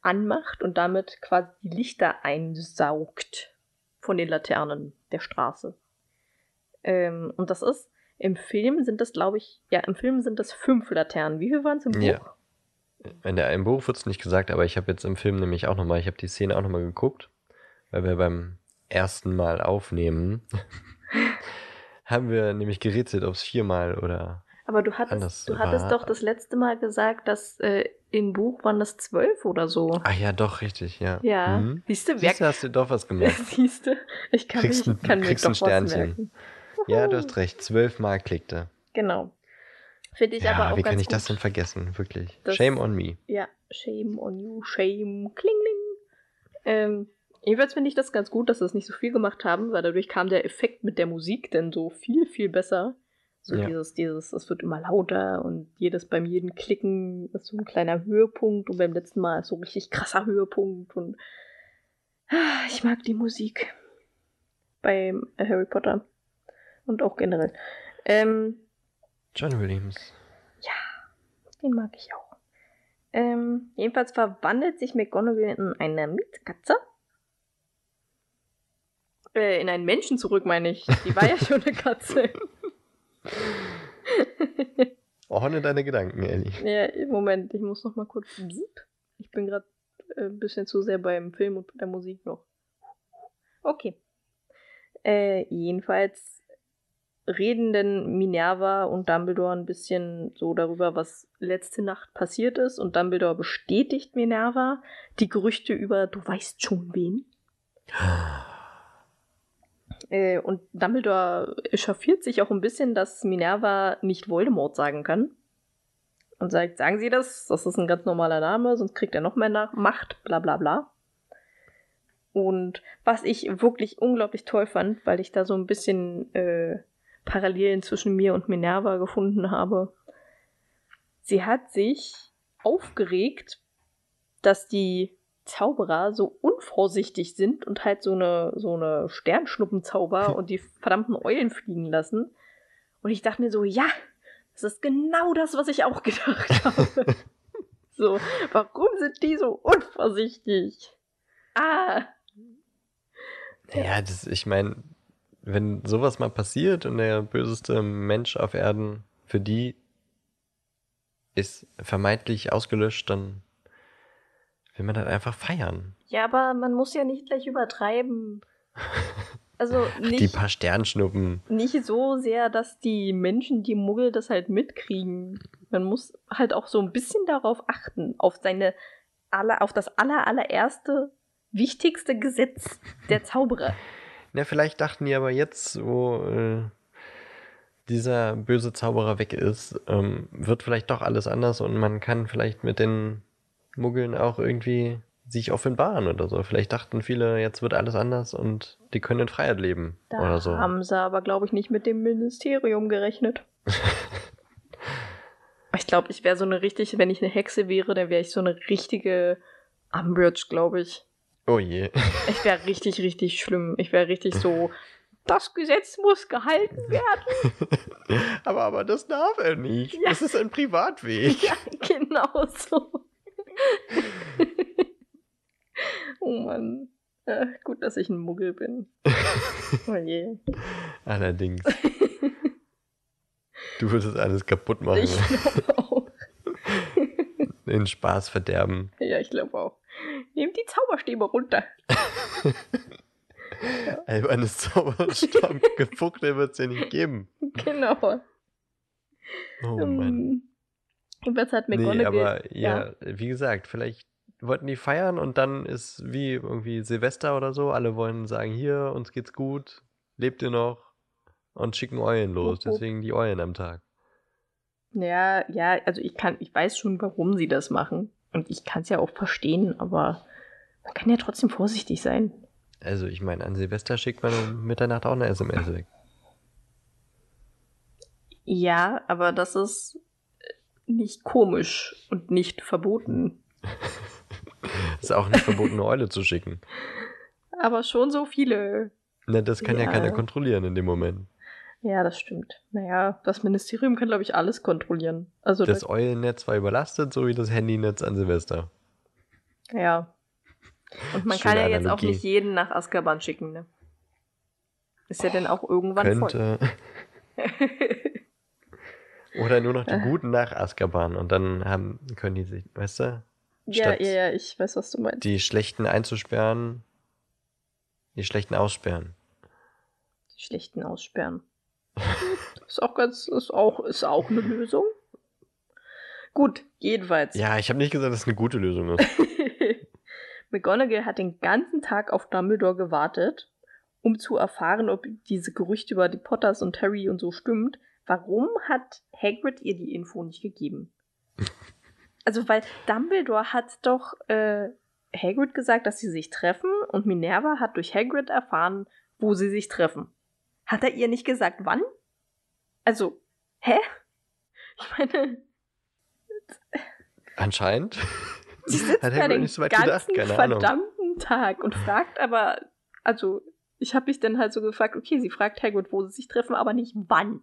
anmacht und damit quasi die Lichter einsaugt von den Laternen der Straße. Ähm, und das ist im Film sind das, glaube ich, ja, im Film sind das fünf Laternen. Wie viel waren es im Buch? Ja. In der im Buch wird es nicht gesagt, aber ich habe jetzt im Film nämlich auch nochmal, ich habe die Szene auch nochmal geguckt, weil wir beim ersten Mal aufnehmen, (laughs) haben wir nämlich gerätselt, ob es viermal oder aber du hattest, du hattest doch das letzte Mal gesagt, dass äh, im Buch waren das zwölf oder so. Ach ja, doch, richtig, ja. Ja. Mhm. Siehst du, Siehst du, hast du doch was gemacht. (laughs) Siehst du, ich kann, Kriegst mich, ein- kann mir kriegst doch ein was Sternchen. merken. Ja, du hast recht. Zwölfmal klickte. Genau. Finde ich Ja, aber auch wie ganz kann ich gut. das denn vergessen? Wirklich. Das- Shame on me. Ja, shame on you, shame, klingling. Ähm, jedenfalls finde ich das ganz gut, dass sie das nicht so viel gemacht haben, weil dadurch kam der Effekt mit der Musik dann so viel, viel besser. So Ja. dieses, dieses, es wird immer lauter und jedes beim jeden Klicken ist so ein kleiner Höhepunkt und beim letzten Mal ist so ein richtig krasser Höhepunkt und ah, ich mag die Musik beim Harry Potter und auch generell. Ähm, John Williams. Den mag ich auch. Ähm, jedenfalls verwandelt sich McGonagall in eine Mietkatze. Äh, in einen Menschen zurück, meine ich. Die war ja (laughs) schon eine Katze. Ordne deine Gedanken, Ellie. ja, Moment, ich muss noch mal kurz. Ich bin gerade äh, ein bisschen zu sehr beim Film und der Musik noch. Okay. Äh, jedenfalls reden denn Minerva und Dumbledore ein bisschen so darüber, was letzte Nacht passiert ist. Und Dumbledore bestätigt Minerva die Gerüchte über, du weißt schon wen. (gasps) Äh, und Dumbledore echauffiert sich auch ein bisschen, dass Minerva nicht Voldemort sagen kann. Und sagt, sagen Sie das? Das ist ein ganz normaler Name, sonst kriegt er noch mehr nach Macht, bla bla bla. Und was ich wirklich unglaublich toll fand, weil ich da so ein bisschen äh, Parallelen zwischen mir und Minerva gefunden habe. Sie hat sich aufgeregt, dass die Zauberer so unvorsichtig sind und halt so eine, so eine Sternschnuppenzauber (laughs) und die verdammten Eulen fliegen lassen. Und ich dachte mir so, ja, das ist genau das, was ich auch (laughs) gedacht habe. (laughs) so, warum sind die so unvorsichtig? Ah, Ja, das, ich meine, wenn sowas mal passiert und der böseste Mensch auf Erden für die ist vermeintlich ausgelöscht, dann will man das einfach feiern. ja, aber man muss ja nicht gleich übertreiben. (laughs) Also Die nicht, paar Sternschnuppen. nicht so sehr, dass die Menschen, die Muggel, das halt mitkriegen. Man muss halt auch so ein bisschen darauf achten, auf seine aller, auf das aller, allererste, wichtigste Gesetz der Zauberer. Na, vielleicht dachten die aber jetzt, wo äh, dieser böse Zauberer weg ist, ähm, wird vielleicht doch alles anders und man kann vielleicht mit den Muggeln auch irgendwie sich offenbaren oder so. Vielleicht dachten viele, jetzt wird alles anders und die können in Freiheit leben Da oder so. haben sie aber, glaube ich, nicht mit dem Ministerium gerechnet. (laughs) ich glaube, ich wäre so eine richtig, wenn ich eine Hexe wäre, dann wäre ich so eine richtige Umbridge, glaube ich. Oh je. (laughs) Ich wäre richtig, richtig schlimm. Ich wäre richtig so, das Gesetz muss gehalten werden. (laughs) aber, aber das darf er nicht. Ja. Das ist ein Privatweg. Ja, genau so. (laughs) oh Mann. Äh, gut, dass ich ein Muggel bin. (laughs) Oh je. Allerdings. (laughs) Du würdest alles kaputt machen. Ich glaube auch. Den Spaß verderben. Ja, ich glaube auch. Nehmt die Zauberstäbe runter. Albernes Zauberstab gefuckte wird es ja nicht geben. Genau. Oh Mann. (laughs) Ähm, Jedenfalls hat Nee, McGonagall... aber ja, wie gesagt, vielleicht wollten die feiern und dann ist wie irgendwie Silvester oder so, alle wollen sagen, hier, uns geht's gut, lebt ihr noch und schicken Eulen los, Wupp, wupp. deswegen die Eulen am Tag. Ja, ja, also ich kann, ich weiß schon, warum sie das machen. Und ich kann es ja auch verstehen, aber man kann ja trotzdem vorsichtig sein. Also ich meine, an Silvester schickt man um Mitternacht auch eine SMS weg. Ja, aber das ist nicht komisch und nicht verboten. (laughs) Ist auch nicht verboten, eine Eule zu schicken. Aber schon so viele. Ne, das kann ja. Ja. keiner kontrollieren in dem Moment. Ja, das stimmt. Naja, das Ministerium kann, glaube ich, alles kontrollieren. Also, Das Eulennetz war überlastet, so wie das Handynetz an Silvester. ja. Und man kann ja jetzt auch Analogie. nicht jeden nach Azkaban schicken, ne? Ist ja dann auch irgendwann Könnte. (laughs) Oder nur noch die Äh. Guten nach Azkaban und dann haben, können die sich, weißt du. Ja, ja, ja, ich weiß, was du meinst. die Schlechten einzusperren, die Schlechten aussperren. Die Schlechten aussperren. (laughs) ist auch ganz, ist auch, ist auch eine Lösung. Gut, jedenfalls. Ja, ich habe nicht gesagt, dass es eine gute Lösung ist. (laughs) McGonagall hat den ganzen Tag auf Dumbledore gewartet, um zu erfahren, ob diese Gerüchte über die Potters und Harry und so stimmt. Warum hat Hagrid ihr die Info nicht gegeben? (laughs) Also, weil Dumbledore hat doch äh, Hagrid gesagt, dass sie sich treffen und Minerva hat durch Hagrid erfahren, wo sie sich treffen. Hat er ihr nicht gesagt, wann? Also, hä? (laughs) Ich meine. Anscheinend. (laughs) Sie sitzt Hat Hagrid den nicht so weit ganzen gedacht, keine Ahnung. verdammten Tag und fragt aber, also ich habe mich dann halt so gefragt, okay, sie fragt Hagrid, wo sie sich treffen, aber nicht wann.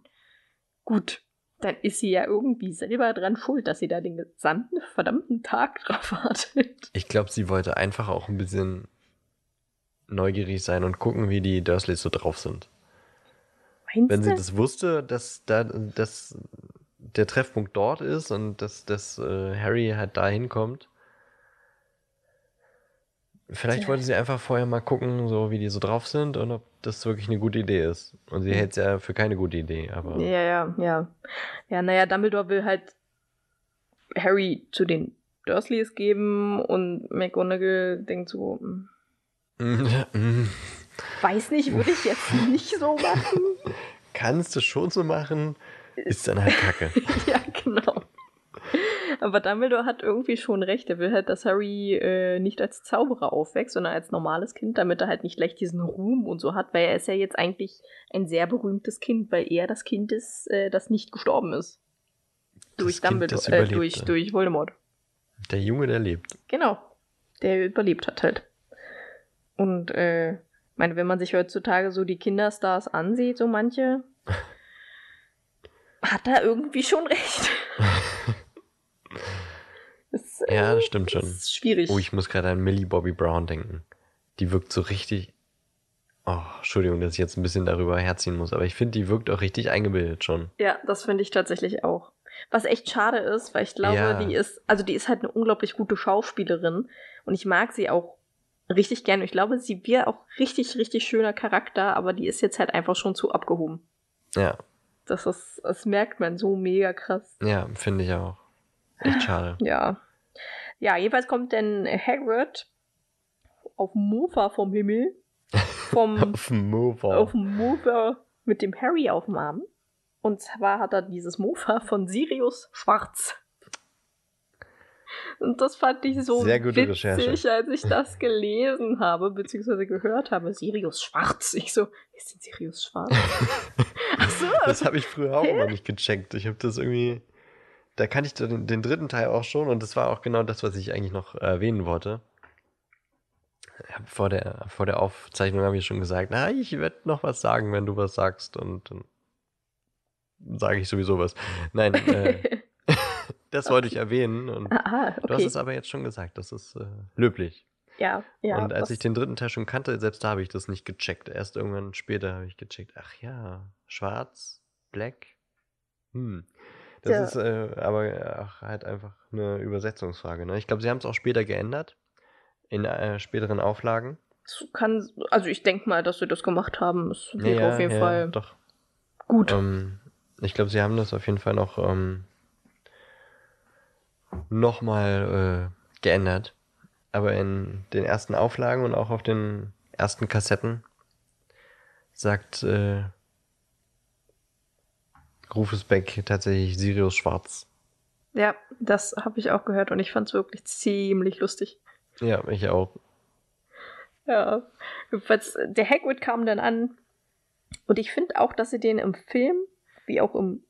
Gut, dann ist sie ja irgendwie selber dran schuld, dass sie da den gesamten verdammten Tag drauf wartet. Ich glaube, sie wollte einfach auch ein bisschen neugierig sein und gucken, wie die Dursleys so drauf sind. Meinst Wenn sie du? das wusste, dass da dass der Treffpunkt dort ist und dass, dass äh, Harry halt da hinkommt. Vielleicht Tja. wollte sie einfach vorher mal gucken, so wie die so drauf sind und ob das wirklich eine gute Idee ist. Und sie hält es ja für keine gute Idee, aber. Ja, ja, ja. Ja, naja, Dumbledore will halt Harry zu den Dursleys geben und McGonagall denkt so, hm, (laughs) weiß nicht, würde ich jetzt nicht so machen. (laughs) Kannst du schon so machen, ist dann halt kacke. (laughs) ja, genau. Aber Dumbledore hat irgendwie schon recht. Er will halt, dass Harry äh, nicht als Zauberer aufwächst, sondern als normales Kind, damit er halt nicht gleich diesen Ruhm und so hat, weil er ist ja jetzt eigentlich ein sehr berühmtes Kind, weil er das Kind ist, äh, das nicht gestorben ist. Durch Kind, Dumbledore, das äh, durch, durch Voldemort. Der Junge, der lebt. Genau. Der überlebt hat halt. Und, äh, ich meine, wenn man sich heutzutage so die Kinderstars ansieht, so manche, (laughs) hat er irgendwie schon recht. Das, Ja, das stimmt schon. ist schwierig. Oh, ich muss gerade an Millie Bobby Brown denken. Die wirkt so richtig. Oh, Entschuldigung, dass ich jetzt ein bisschen darüber herziehen muss, aber ich finde, die wirkt auch richtig eingebildet schon. Ja, das finde ich tatsächlich auch. Was echt schade ist, weil ich glaube, Ja. die ist, also die ist halt eine unglaublich gute Schauspielerin und ich mag sie auch richtig gerne. Ich glaube, sie wäre auch richtig, richtig schöner Charakter, aber die ist jetzt halt einfach schon zu abgehoben. Ja, Das ist, das merkt man so mega krass. ja, finde ich auch. Echt schade. Ja. Ja, jedenfalls kommt denn Hagrid auf dem Mofa vom Himmel, vom, (laughs) Auf Mover. auf dem Mofa mit dem Harry auf dem Arm. Und zwar hat er dieses Mofa von Sirius Schwarz. Und das fand ich so witzig, Recherche. als ich das (laughs) gelesen habe, beziehungsweise gehört habe. Sirius Schwarz. Ich so, ist denn Sirius Schwarz? (laughs) Ach so. Das habe ich früher auch immer nicht gecheckt. Ich habe das irgendwie. Da kannte ich den, den dritten Teil auch schon und das war auch genau das, was ich eigentlich noch erwähnen wollte. Vor der, vor der Aufzeichnung habe ich schon gesagt, na, ich werde noch was sagen, wenn du was sagst und dann sage ich sowieso was. Nein, äh, (laughs) das wollte ich erwähnen und ah, du hast okay. es aber jetzt schon gesagt, das ist äh, löblich. Ja, ja. und als ich den dritten Teil schon kannte, selbst da habe ich das nicht gecheckt. Erst irgendwann später habe ich gecheckt. Ach ja, schwarz, black. Hm. Das Ja. ist äh, aber auch halt einfach eine Übersetzungsfrage. Ne? Ich glaube, sie haben es auch später geändert. In äh, späteren Auflagen. Es kann, also ich denke mal, dass sie das gemacht haben. Es wäre Ja, auf jeden ja, Fall Doch. gut. Ähm, ich glaube, sie haben das auf jeden Fall noch ähm, nochmal äh, geändert. Aber in den ersten Auflagen und auch auf den ersten Kassetten sagt äh, Rufus Beck tatsächlich Sirius Schwarz. Ja, das habe ich auch gehört und ich fand es wirklich ziemlich lustig. Ja, ich auch. Ja. Jedenfalls, der Hagrid kam dann an und ich finde auch, dass sie den im Film, wie auch im,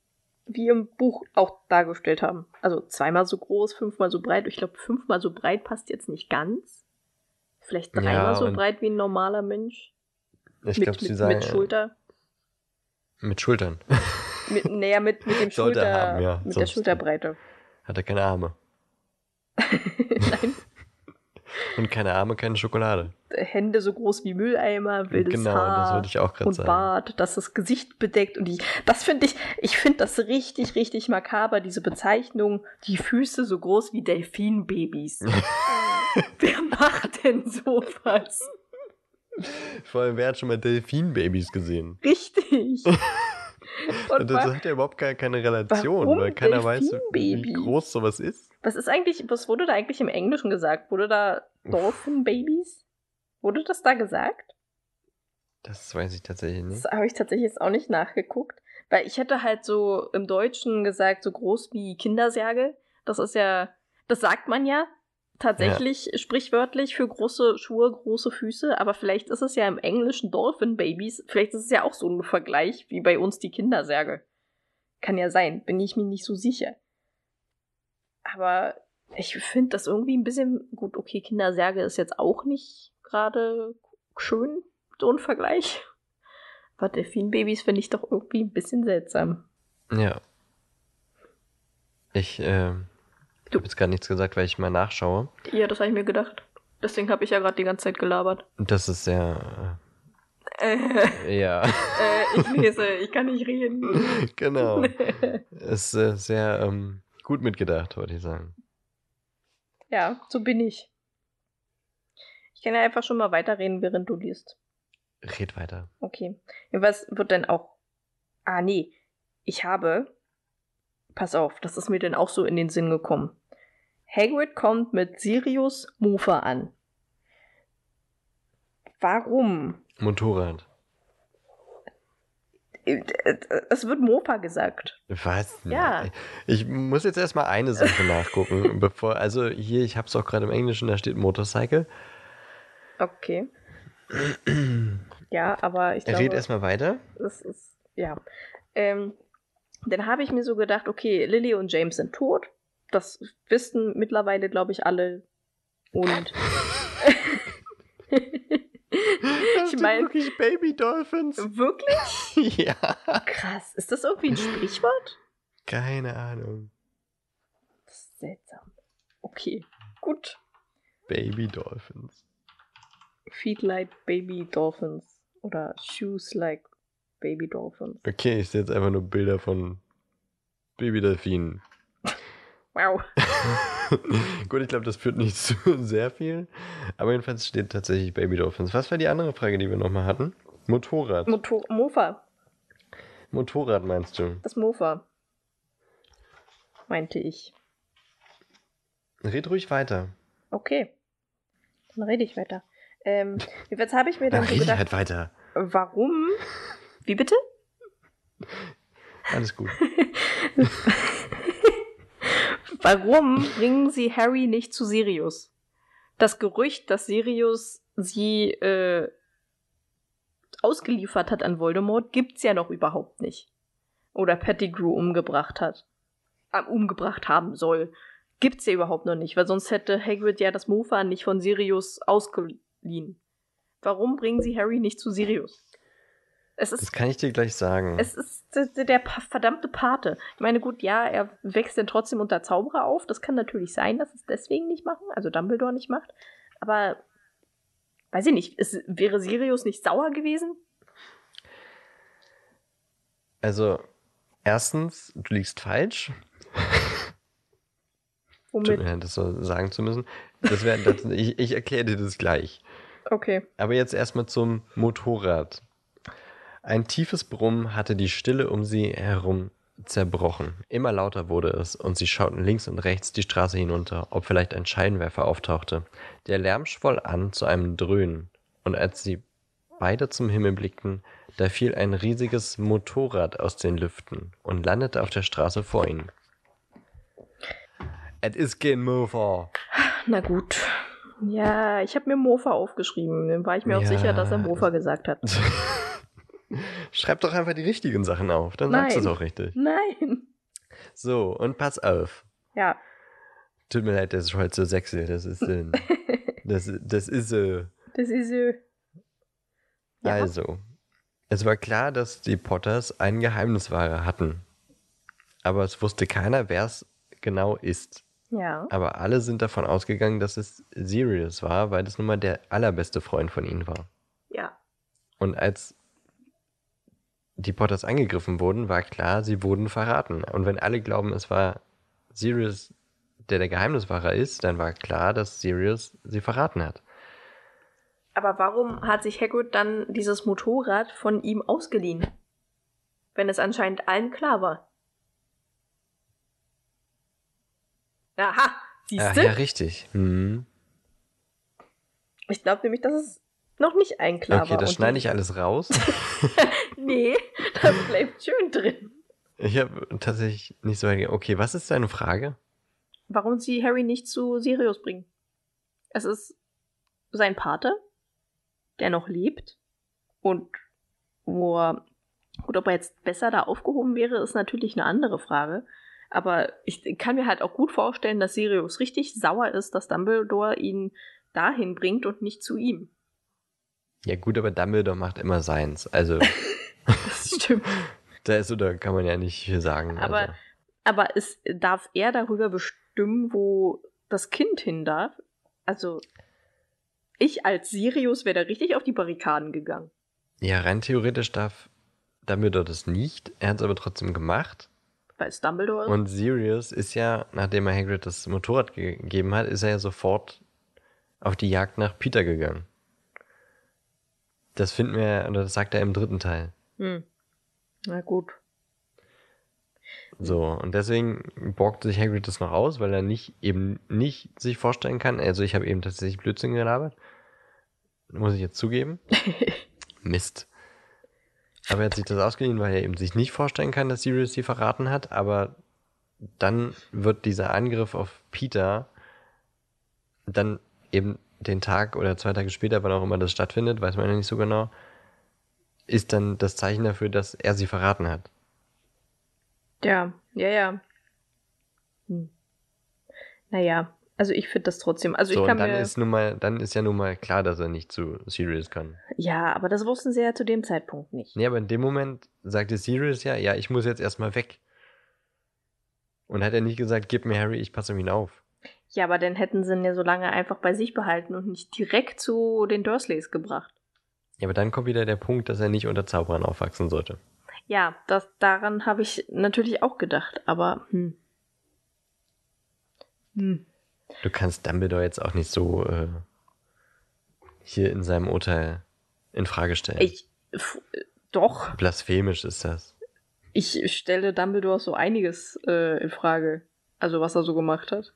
wie im Buch auch dargestellt haben. Also zweimal so groß, fünfmal so breit. Ich glaube, fünfmal so breit passt jetzt nicht ganz. Vielleicht dreimal Ja, so breit wie ein normaler Mensch. Ich mit, glaube, sie sagen. mit Schulter. Mit Schultern. Mit, naja, mit, mit dem Sollte Schulter, er haben, ja, mit der sonst- Schulterbreite. Hat er keine Arme. Nein, (laughs) Und keine Arme, keine Schokolade. Hände so groß wie Mülleimer, wildes genau, Haar das wollte ich auch gerade und sagen. Bart, das das Gesicht bedeckt und die, das finde ich, ich finde das richtig, richtig makaber, diese Bezeichnung, die Füße so groß wie Delfinbabys. (laughs) Wer macht denn sowas? Vor allem, wer hat schon mal Delfinbabys gesehen? Richtig. (laughs) Und das hat ja überhaupt gar keine Relation, weil keiner weiß, wie groß sowas ist. was ist eigentlich, was wurde da eigentlich im Englischen gesagt? Wurde da Dolphin Babies? Wurde das da gesagt? Das weiß ich tatsächlich Das nicht. habe ich tatsächlich jetzt auch nicht nachgeguckt. Weil ich hätte halt so im Deutschen gesagt, so groß wie Kindersärge. Das ist ja, das sagt man ja tatsächlich sprichwörtlich für große Schuhe, große Füße. Aber vielleicht ist es ja im Englischen Dolphin Babies. Vielleicht ist es ja auch so ein Vergleich wie bei uns die Kindersärge. Kann ja sein, bin ich mir nicht so sicher. Aber ich finde das irgendwie ein bisschen gut. Okay, Kindersärge ist jetzt auch nicht gerade schön, so ein Vergleich. (laughs) Aber Delfinbabys finde ich doch irgendwie ein bisschen seltsam. Ja. Ich äh, Du- habe jetzt gar nichts gesagt, weil ich mal nachschaue. Ja, das habe ich mir gedacht. Deswegen habe ich ja gerade die ganze Zeit gelabert. Das ist sehr. Äh, (laughs) ja, äh, ich lese, ich kann nicht reden. (laughs) genau. (laughs) Ist äh, sehr ähm, gut mitgedacht, wollte ich sagen. ja, so bin ich. Ich kann ja einfach schon mal weiterreden, während du liest. Red weiter. Okay. Was wird denn auch. Ah, nee. Ich habe. Pass auf, das ist mir denn auch so in den Sinn gekommen. Hagrid kommt mit Sirius Mofa an. Warum? Motorrad. Es wird Mofa gesagt. Was? Ja. Ich muss jetzt erstmal eine Sache nachgucken, (laughs) bevor. Also hier, ich habe es auch gerade im Englischen, da steht Motorcycle. Okay. (clears throat) Ja, aber ich Red glaube, erstmal weiter. das ist, ja. Ähm, dann habe ich mir so gedacht, okay, Lily und James sind tot. Das wissen mittlerweile, glaube ich, alle. Und (laughs) ich meine, wirklich Baby Dolphins. wirklich? (laughs) ja. Krass. Ist das irgendwie ein Sprichwort? Keine Ahnung. Das ist seltsam. Okay, gut. Baby Dolphins. Feet like baby dolphins. Oder shoes like baby dolphins. Okay, ich sehe jetzt einfach nur Bilder von Baby-Delfinen. Wow. (laughs) Gut, ich glaube, das führt nicht (laughs) zu sehr viel. Aber jedenfalls steht tatsächlich Baby Dolphins. Was war die andere Frage, die wir nochmal hatten? Motorrad. Motor Mofa. Motorrad meinst du? Das Mofa. Meinte ich. Red ruhig weiter. Okay. Dann rede ich weiter. Ähm, jetzt (laughs) habe ich mir dann Dann so rede gedacht, halt weiter. warum? Wie bitte? Alles gut. Warum bringen sie Harry nicht zu Sirius? Das Gerücht, dass Sirius sie äh, ausgeliefert hat an Voldemort, gibt's ja noch überhaupt nicht. Oder Pettigrew umgebracht hat. Äh, umgebracht haben soll. Gibt's ja überhaupt noch nicht, weil sonst hätte Hagrid ja das Mofa nicht von Sirius ausgeliehen. Warum bringen sie Harry nicht zu Sirius? Es ist Das kann ich dir gleich sagen. es ist der, der verdammte Pate. Ich meine, gut, ja, er wächst dann trotzdem unter Zauberer auf. Das kann natürlich sein, dass es deswegen nicht machen, also Dumbledore nicht macht. Aber weiß ich nicht, es, wäre Sirius nicht sauer gewesen? Also, erstens, du liegst falsch. (laughs) Tut Womit? mir leid, das so sagen zu müssen. Das wär, das, ich ich erkläre dir das gleich. Okay. Aber jetzt erstmal zum Motorrad. Ein tiefes Brummen hatte die Stille um sie herum zerbrochen. Immer lauter wurde es und sie schauten links und rechts die Straße hinunter, ob vielleicht ein Scheinwerfer auftauchte. Der Lärm schwoll an zu einem Dröhnen und als sie beide zum Himmel blickten, da fiel ein riesiges Motorrad aus den Lüften und landete auf der Straße vor ihnen. Es ist kein Mofa. Na gut. Ja, ich habe mir Mofa aufgeschrieben. Dann war ich mir auch Ja. sicher, dass er Mofa gesagt hat. (laughs) Schreib doch einfach die richtigen Sachen auf, dann sagst du es Nein. auch richtig. Nein. So, und pass auf. Ja. Tut mir leid, das ist heute so sexy. Das ist, äh, (laughs) das, das ist, äh, Das ist so. Ja. also. Es war klar, dass die Potters einen Geheimniswahrer hatten. Aber es wusste keiner, wer es genau ist. Ja. Aber alle sind davon ausgegangen, dass es Sirius war, weil das nun mal der allerbeste Freund von ihnen war. Ja. Und als die Potters angegriffen wurden, war klar, sie wurden verraten. Und wenn alle glauben, es war Sirius, der der Geheimniswahrer ist, dann war klar, dass Sirius sie verraten hat. Aber warum hat sich Hagrid dann dieses Motorrad von ihm ausgeliehen? Wenn es anscheinend allen klar war. Aha, siehst du? ja, richtig. Hm. Ich glaube nämlich, dass es noch nicht war. Okay, das schneide ich alles raus. (laughs) nee, das bleibt schön drin. Ich habe tatsächlich nicht so weit. Okay, was ist deine Frage? Warum sie Harry nicht zu Sirius bringen? Es ist sein Pater, der noch lebt. Und wo er, gut, ob er jetzt besser da aufgehoben wäre, ist natürlich eine andere Frage. Aber ich kann mir halt auch gut vorstellen, dass Sirius richtig sauer ist, dass Dumbledore ihn dahin bringt und nicht zu ihm. Ja, gut, aber Dumbledore macht immer seins. Also, (laughs) Das stimmt. (laughs) da ist oder kann man ja nicht viel sagen. Aber- also. Aber es darf er darüber bestimmen, wo das Kind hin darf? Also, ich als Sirius wäre da richtig auf die Barrikaden gegangen. Ja, rein theoretisch darf Dumbledore das nicht. Er hat es aber trotzdem gemacht. Weil es Dumbledore ist. Und Sirius ist ja, nachdem er Hagrid das Motorrad ge gegeben hat, ist er ja sofort auf die Jagd nach Peter gegangen. Das finden wir, oder das sagt er im dritten Teil. Hm. Na gut. So, und deswegen borgt sich Hagrid das noch aus, weil er nicht eben nicht sich vorstellen kann. Also ich habe eben tatsächlich Blödsinn gelabert. Muss ich jetzt zugeben. (laughs) Mist. Aber er hat sich das ausgeliehen, weil er eben sich nicht vorstellen kann, dass Sirius sie verraten hat. Aber dann wird dieser Angriff auf Peter dann eben den Tag oder zwei Tage später, wann auch immer das stattfindet, weiß man ja nicht so genau, ist dann das Zeichen dafür, dass er sie verraten hat. Ja, ja, ja. Hm. Naja, also ich finde das trotzdem. Also so, ich kann dann mir. ist nun mal, dann ist ja nun mal klar, dass er nicht zu Sirius kann. ja, aber das wussten sie ja zu dem Zeitpunkt nicht. Nee, aber in dem Moment sagte Sirius ja, ja, ich muss jetzt erstmal weg. Und hat er nicht gesagt, gib mir Harry, ich passe auf ihn auf. Ja, aber dann hätten sie ihn ja so lange einfach bei sich behalten und nicht direkt zu den Dursleys gebracht. Ja, aber dann kommt wieder der Punkt, dass er nicht unter Zauberern aufwachsen sollte. Ja, das, daran habe ich natürlich auch gedacht, aber hm. Hm. Du kannst Dumbledore jetzt auch nicht so äh, hier in seinem Urteil in Frage stellen. Ich. Doch, Blasphemisch ist das. ich stelle Dumbledore so einiges äh, in Frage. Also, was er so gemacht hat.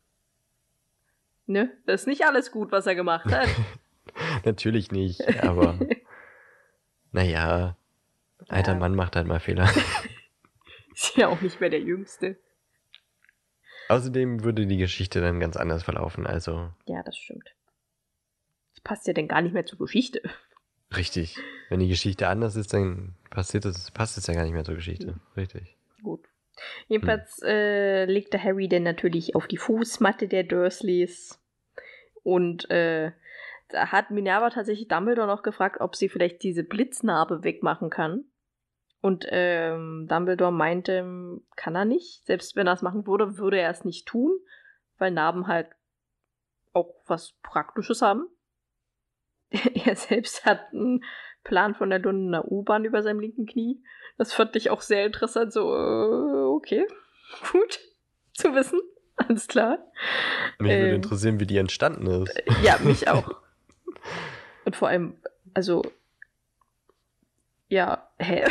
Ne? Das ist nicht alles gut, was er gemacht hat. (laughs) Natürlich nicht, aber (laughs) naja, alter Ja. Mann macht halt mal Fehler. (laughs) ist ja auch nicht mehr der Jüngste. Außerdem würde die Geschichte dann ganz anders verlaufen, also Ja, das stimmt. Das passt ja dann gar nicht mehr zur Geschichte. richtig. Wenn die Geschichte anders ist, dann passiert es, passt es ja gar nicht mehr zur Geschichte. Richtig. Gut. Jedenfalls äh, legte Harry dann natürlich auf die Fußmatte der Dursleys. Und äh, da hat Minerva tatsächlich Dumbledore noch gefragt, ob sie vielleicht diese Blitznarbe wegmachen kann. Und ähm, Dumbledore meinte, kann er nicht. Selbst wenn er es machen würde, würde er es nicht tun, weil Narben halt auch was Praktisches haben. (laughs) er selbst hat einen Plan von der Londoner U-Bahn über seinem linken Knie. Das fand ich auch sehr interessant. So, äh, okay, gut zu wissen. Alles klar. Mich würde Ähm. interessieren, wie die entstanden ist. Ja, mich (laughs) auch. Und vor allem, also, ja, hä?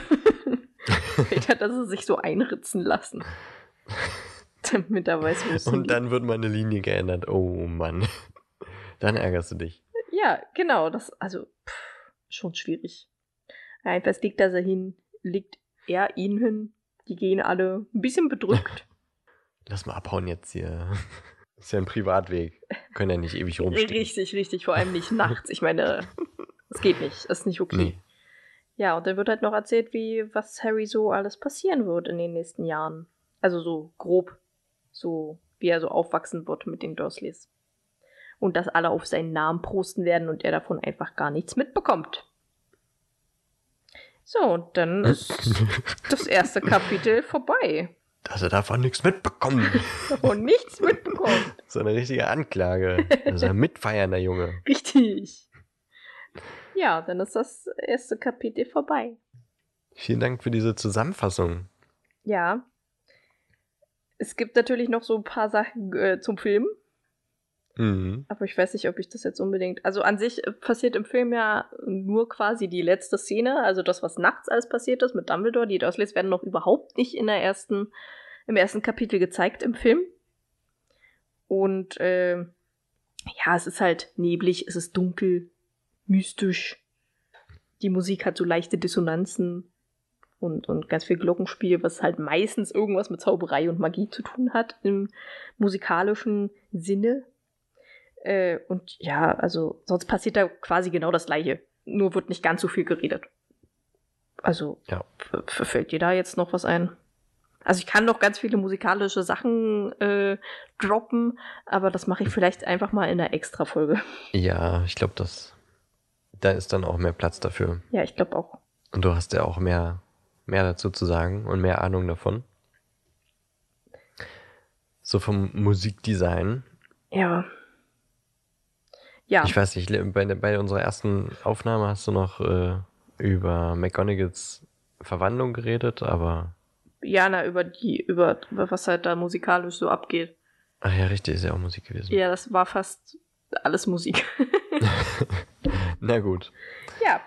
Vielleicht hat er sie sich so einritzen lassen. Damit er weiß, wo es Und dann wird meine Linie geändert. Oh Mann. Dann ärgerst du dich. Ja, genau, das, also, pff, schon schwierig. Einfach liegt er hin, liegt er ihn hin. Die gehen alle ein bisschen bedrückt. (laughs) Lass mal abhauen jetzt hier. (laughs) Ist ja ein Privatweg. Können ja nicht ewig rumstehen. richtig, richtig, vor allem nicht nachts. Ich meine, (laughs) es geht nicht, ist nicht okay. Nee. Ja, und dann wird halt noch erzählt, wie, was Harry so alles passieren wird in den nächsten Jahren. Also so grob, so wie er so aufwachsen wird mit den Dursleys. Und dass alle auf seinen Namen prosten werden und er davon einfach gar nichts mitbekommt. So, und dann ist das erste Kapitel vorbei. Dass er davon nichts mitbekommen. Und nichts mitbekommt. (laughs) So eine richtige Anklage. Das ist ein mitfeiernder Junge. Richtig. Ja, dann ist das erste Kapitel vorbei. Vielen Dank für diese Zusammenfassung. Ja. Es gibt natürlich noch so ein paar Sachen äh, zum Film. Mhm. Aber ich weiß nicht, ob ich das jetzt unbedingt. Also an sich äh, passiert im Film ja nur quasi die letzte Szene, also das, was nachts alles passiert ist mit Dumbledore. Die Dursleys werden noch überhaupt nicht in der ersten, im ersten Kapitel gezeigt im Film. Und äh, ja, es ist halt neblig, es ist dunkel, mystisch. Die Musik hat so leichte Dissonanzen und, und ganz viel Glockenspiel, was halt meistens irgendwas mit Zauberei und Magie zu tun hat im musikalischen Sinne. Äh, und ja, also sonst passiert da quasi genau das gleiche. Nur wird nicht ganz so viel geredet. Also Ja. fällt dir da jetzt noch was ein? Also ich kann noch ganz viele musikalische Sachen äh, droppen, aber das mache ich vielleicht einfach mal in einer Extra-Folge. Ja, ich glaube, das. Da ist dann auch mehr Platz dafür. Ja, ich glaube auch. Und du hast ja auch mehr, mehr dazu zu sagen und mehr Ahnung davon. So vom Musikdesign. Ja. Ja, Ich weiß nicht, bei, bei unserer ersten Aufnahme hast du noch äh, über McGonagalls Verwandlung geredet, aber. Jana über die, über, über was halt da musikalisch so abgeht. Ach ja, richtig, ist ja auch Musik gewesen. Ja, das war fast alles Musik. (laughs) Na gut. ja,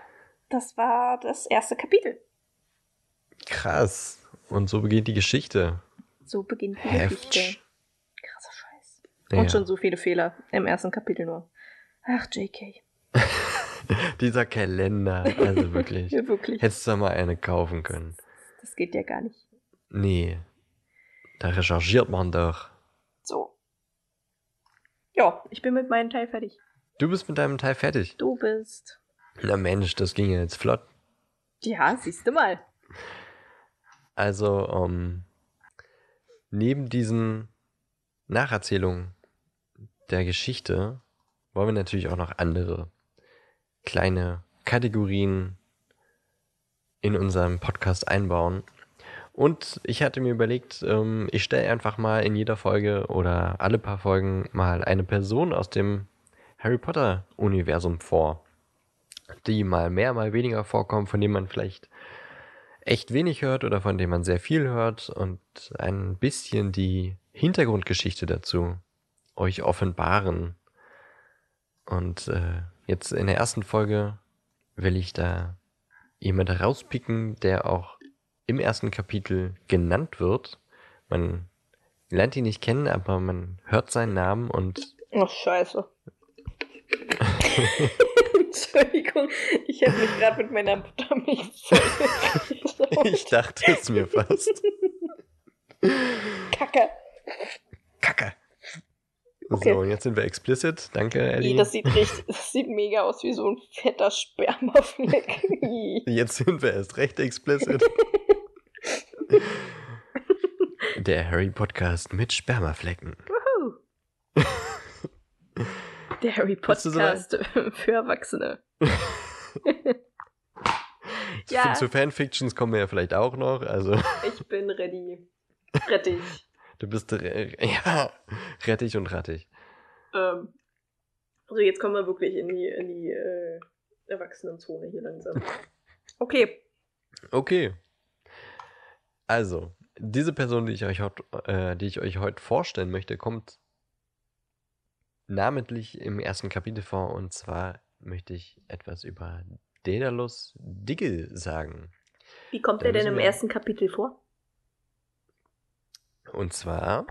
das war das erste Kapitel. Krass. Und so beginnt die Geschichte. So beginnt die Heft. Geschichte. Krasser Scheiß. Ja. Und schon so viele Fehler im ersten Kapitel nur. Ach, JK. (laughs) Dieser Kalender, also (laughs) wirklich. Ja, wirklich. Hättest du mal eine kaufen können. Das geht ja gar nicht. Nee. Da recherchiert man doch. So. Ja, ich bin mit meinem Teil fertig. Du bist mit deinem Teil fertig. Du bist. Na Mensch, das ging ja jetzt flott. Ja, siehst du mal. Also, ähm, neben diesen Nacherzählungen der Geschichte wollen wir natürlich auch noch andere kleine Kategorien in unserem Podcast einbauen. Und ich hatte mir überlegt, ähm, ich stelle einfach mal in jeder Folge oder alle paar Folgen mal eine Person aus dem Harry Potter Universum vor, die mal mehr, mal weniger vorkommt, von dem man vielleicht echt wenig hört oder von dem man sehr viel hört und ein bisschen die Hintergrundgeschichte dazu euch offenbaren. Und äh, jetzt in der ersten Folge will ich da jemand rauspicken, der auch im ersten Kapitel genannt wird. Man lernt ihn nicht kennen, aber man hört seinen Namen und Oh, scheiße. (laughs) Entschuldigung, ich habe mich gerade mit meiner Buttermilch (laughs) ich dachte es mir fast. Kacke. Okay. So, und jetzt sind wir explicit. Danke, Ellie. Das sieht richtig, (laughs) das sieht mega aus wie so ein fetter Spermafleck. (laughs) Jetzt sind wir erst recht explicit. (laughs) Der Harry Podcast mit Spermaflecken. Der Harry Podcast für Erwachsene. Ja. Zu, zu Fanfictions kommen wir ja vielleicht auch noch. Also, Ich bin ready. Rettig. Du bist (laughs) ja rettig und rattig. Ähm, also jetzt kommen wir wirklich in die, in die äh, Erwachsenenzone hier langsam. (laughs) Okay. Okay. Also, diese Person, die ich euch heute, äh, die ich euch heute vorstellen möchte, kommt namentlich im ersten Kapitel vor. Und zwar möchte ich etwas über Daedalus Diggle sagen. Wie kommt Da er denn im ersten Kapitel vor? Und zwar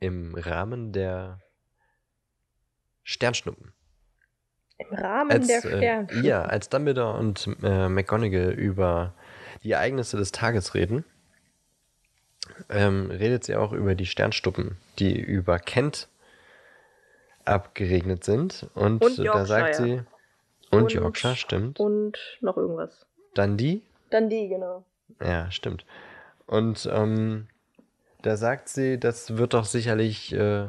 im Rahmen der Sternschnuppen. Im Rahmen Als, der äh, Sternschnuppen. ja, als Dumbledore und äh, McGonagall über die Ereignisse des Tages reden, ähm, redet sie auch über die Sternschnuppen, die über Kent abgeregnet sind. Und, Und da sagt sie. Und, Und- Yorkshire, stimmt. Und noch irgendwas. Dann die, genau. Ja, stimmt. Und ähm, da sagt sie, das wird doch sicherlich äh,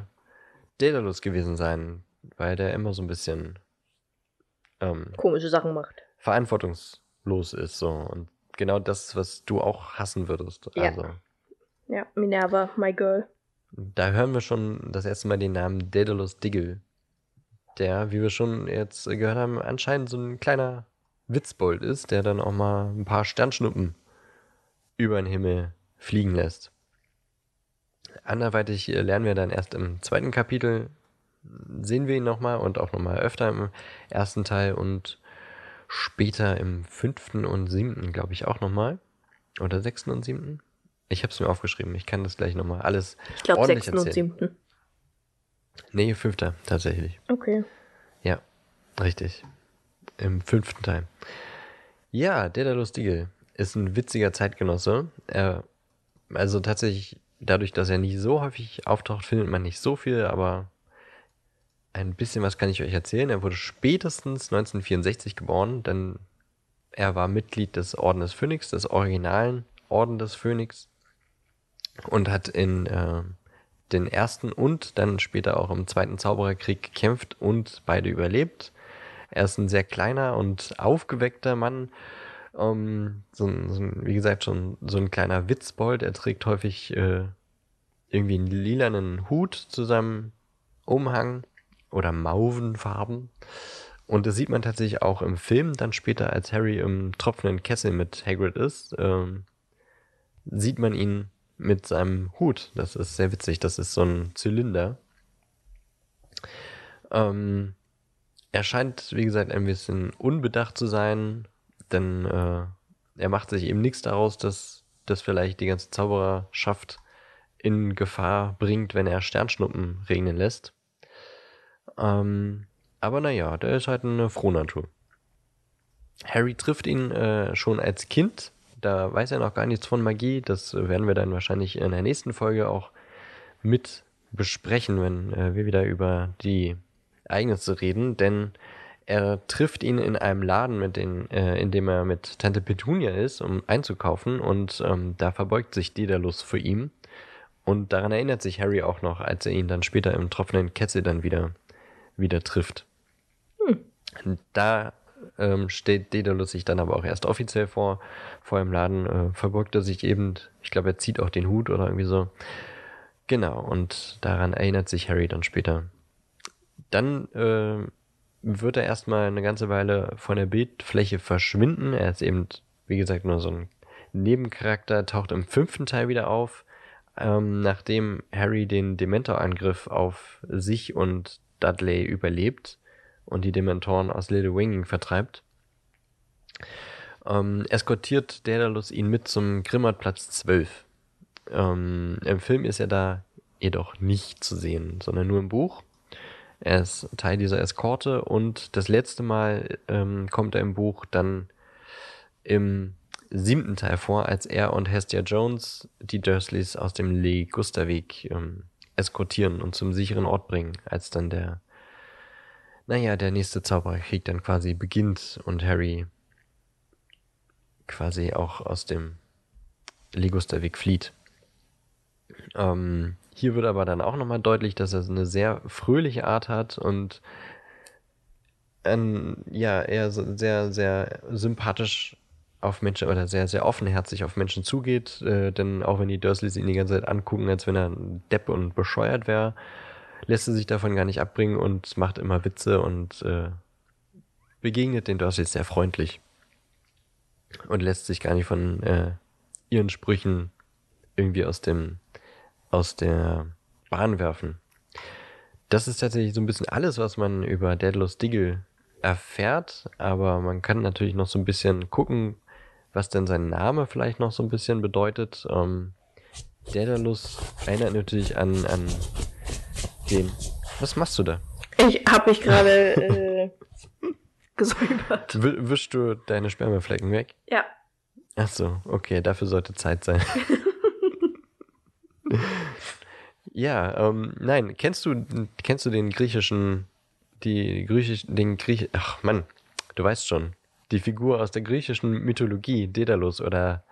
Daedalus gewesen sein, weil der immer so ein bisschen ähm, Komische Sachen macht. verantwortungslos ist so und genau das, was du auch hassen würdest. Ja. Also Ja, Minerva, my girl. da hören wir schon das erste Mal den Namen Daedalus Diggle, der, wie wir schon jetzt gehört haben, anscheinend so ein kleiner Witzbold ist, der dann auch mal ein paar Sternschnuppen über den Himmel fliegen lässt. Anderweitig äh, lernen wir dann erst im zweiten Kapitel sehen wir ihn nochmal und auch nochmal öfter im ersten Teil und später im fünften und siebten, glaube ich, auch nochmal. Oder sechsten und siebten? Ich habe es mir aufgeschrieben. Ich kann das gleich nochmal alles Ich glaube, ordentlich sechsten und erzählen. siebten. Nee, fünfter, tatsächlich. Okay. Ja, richtig. Im fünften Teil. Ja, der der Lustige ist ein witziger Zeitgenosse. Er, also tatsächlich, dadurch, dass er nicht so häufig auftaucht, findet man nicht so viel, aber ein bisschen was kann ich euch erzählen. Er wurde spätestens 1964 geboren, denn er war Mitglied des Orden des Phönix, des originalen Orden des Phönix und hat in äh, den ersten und dann später auch im zweiten Zaubererkrieg gekämpft und beide überlebt. Er ist ein sehr kleiner und aufgeweckter Mann. Ähm, so, ein, so ein, wie gesagt, schon so ein kleiner Witzbold. Er trägt häufig äh, irgendwie einen lilanen Hut zu seinem Umhang oder Mauvenfarben. Und das sieht man tatsächlich auch im Film, dann später, als Harry im tropfenden Kessel mit Hagrid ist, ähm, sieht man ihn mit seinem Hut. Das ist sehr witzig. Das ist so ein Zylinder. Ähm, er scheint, wie gesagt, ein bisschen unbedacht zu sein, denn äh, er macht sich eben nichts daraus, dass das vielleicht die ganze Zaubererschaft in Gefahr bringt, wenn er Sternschnuppen regnen lässt. Ähm, aber naja, der ist halt eine Frohnatur. Harry trifft ihn äh, schon als Kind. Da weiß er noch gar nichts von Magie. Das werden wir dann wahrscheinlich in der nächsten Folge auch mit besprechen, wenn äh, wir wieder über die Ereignisse reden. Denn er trifft ihn in einem Laden, mit den, äh, in dem er mit Tante Petunia ist, um einzukaufen. Und ähm, da verbeugt sich Daedalus vor ihm. Und daran erinnert sich Harry auch noch, als er ihn dann später im tropfenden Kessel dann wieder, wieder trifft. Hm. Da ähm, steht Daedalus sich dann aber auch erst offiziell vor, vor im Laden, äh, verbeugt er sich eben, ich glaube, er zieht auch den Hut oder irgendwie so. Genau, und daran erinnert sich Harry dann später. Dann äh, wird er erstmal eine ganze Weile von der Bildfläche verschwinden. Er ist eben, wie gesagt, nur so ein Nebencharakter, taucht im fünften Teil wieder auf, ähm, nachdem Harry den Dementor-Angriff auf sich und Dudley überlebt und die Dementoren aus Little Winging vertreibt. Ähm, eskortiert Daedalus ihn mit zum Grimmauld-Platz 12. Ähm, Im Film ist er da jedoch nicht zu sehen, sondern nur im Buch. Er ist Teil dieser Eskorte und das letzte Mal ähm, kommt er im Buch dann im siebten Teil vor, als er und Hestia Jones die Dursleys aus dem Ligusterweg ähm, eskortieren und zum sicheren Ort bringen, als dann der, naja, der nächste Zaubererkrieg dann quasi beginnt und Harry quasi auch aus dem Ligusterweg flieht. Ähm, hier wird aber dann auch nochmal deutlich, dass er eine sehr fröhliche Art hat und ähm, ja, er sehr, sehr sympathisch auf Menschen oder sehr, sehr offenherzig auf Menschen zugeht, äh, denn auch wenn die Dursleys ihn die ganze Zeit angucken, als wenn er ein Depp und bescheuert wäre, lässt er sich davon gar nicht abbringen und macht immer Witze und äh, begegnet den Dursleys sehr freundlich und lässt sich gar nicht von äh, ihren Sprüchen irgendwie aus dem aus der Bahn werfen. Das ist tatsächlich so ein bisschen alles, was man über Daedalus Diggle erfährt, aber man kann natürlich noch so ein bisschen gucken, was denn sein Name vielleicht noch so ein bisschen bedeutet. Ähm, Daedalus erinnert natürlich an, an den. Was machst du da? Ich habe mich gerade äh, (laughs) gesäubert. W wischst du deine Spermaflecken weg? Ja. Ach so, okay, dafür sollte Zeit sein. (laughs) ja, ähm, nein, kennst du, kennst du den griechischen, die griechisch, den Griech, ach Mann, du weißt schon, die Figur aus der griechischen Mythologie, Daedalus oder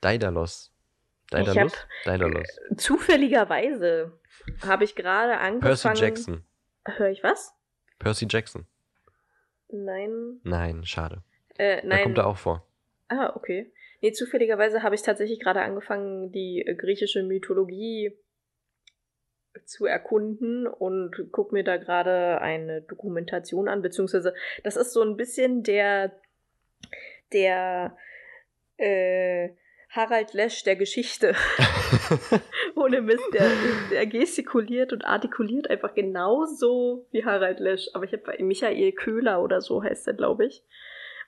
Daedalus. Daedalus? Daedalus. Zufälligerweise habe ich gerade angefangen. Percy Jackson. Hör ich was? Percy Jackson. Nein. Nein, schade. Äh, Da nein. kommt er auch vor. Ah, okay. Nee, zufälligerweise habe ich tatsächlich gerade angefangen, die äh, griechische Mythologie zu erkunden und gucke mir da gerade eine Dokumentation an, beziehungsweise das ist so ein bisschen der, der äh, Harald Lesch der Geschichte. (laughs) Ohne Mist, der, der gestikuliert und artikuliert einfach genauso wie Harald Lesch. Aber ich habe Michael Köhler oder so heißt er, glaube ich.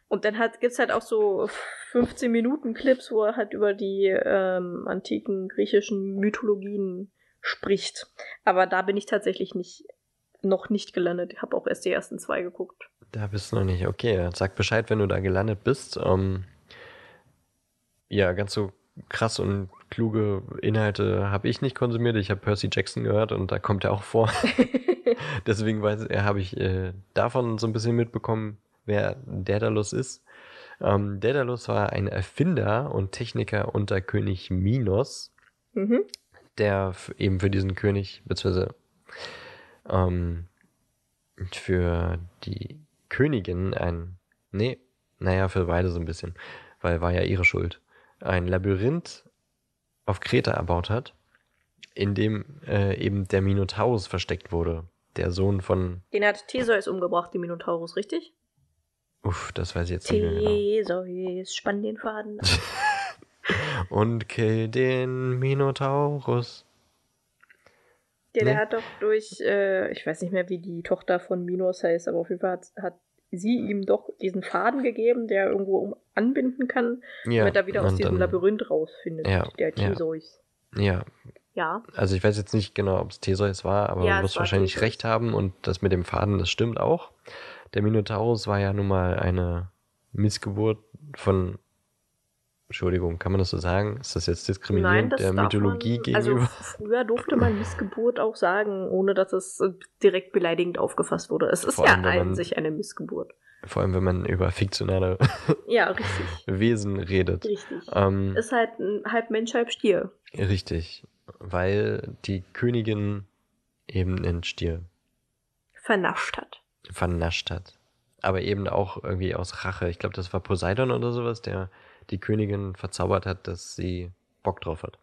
Und dann hat, gibt's halt auch so 15 Minuten Clips, wo er halt über die ähm, antiken griechischen Mythologien spricht. Aber da bin ich tatsächlich nicht, noch nicht gelandet. Ich habe auch erst die ersten zwei geguckt. Da bist du noch nicht. Okay, sag Bescheid, wenn du da gelandet bist. Ähm, ja, ganz so krass und kluge Inhalte habe ich nicht konsumiert. Ich habe Percy Jackson gehört und da kommt er auch vor. (laughs) Deswegen habe ich äh, davon so ein bisschen mitbekommen, wer Daedalus ist. Ähm, Daedalus war ein Erfinder und Techniker unter König Minos, mhm. der eben für diesen König, beziehungsweise ähm, für die Königin ein, nee, naja, für beide so ein bisschen, weil war ja ihre Schuld, ein Labyrinth auf Kreta erbaut hat, in dem äh, eben der Minotaurus versteckt wurde, der Sohn von... Den hat Theseus umgebracht, die Minotaurus, richtig? Uff, das weiß ich jetzt nicht mehr genau. Theseus, spann den Faden. (laughs) Und kill den Minotaurus. Ja, der nee. hat doch durch, äh, ich weiß nicht mehr, wie die Tochter von Minos heißt, aber auf jeden Fall hat, hat sie ihm doch diesen Faden gegeben, der irgendwo um anbinden kann, ja, damit er wieder aus diesem dann, Labyrinth rausfindet, ja, der Theseus. Ja. ja. Ja. Also ich weiß jetzt nicht genau, ob es Theseus war, aber ja, du wirst wahrscheinlich Theseus. recht haben und das mit dem Faden, das stimmt auch. Der Minotaurus war ja nun mal eine Missgeburt von Entschuldigung, kann man das so sagen? Ist das jetzt diskriminierend Nein, der Mythologie man, also gegenüber? Also (laughs) früher durfte man Missgeburt auch sagen, ohne dass es direkt beleidigend aufgefasst wurde. Es ist Vor ja an sich eine Missgeburt. Vor allem, wenn man über fiktionale (laughs) ja, (laughs) Wesen redet. Richtig. Ähm, ist halt halb Mensch, halb Stier. Richtig. Weil die Königin eben einen Stier vernascht hat. Vernascht hat. Aber eben auch irgendwie aus Rache. Ich glaube, das war Poseidon oder sowas, der die Königin verzaubert hat, dass sie Bock drauf hat.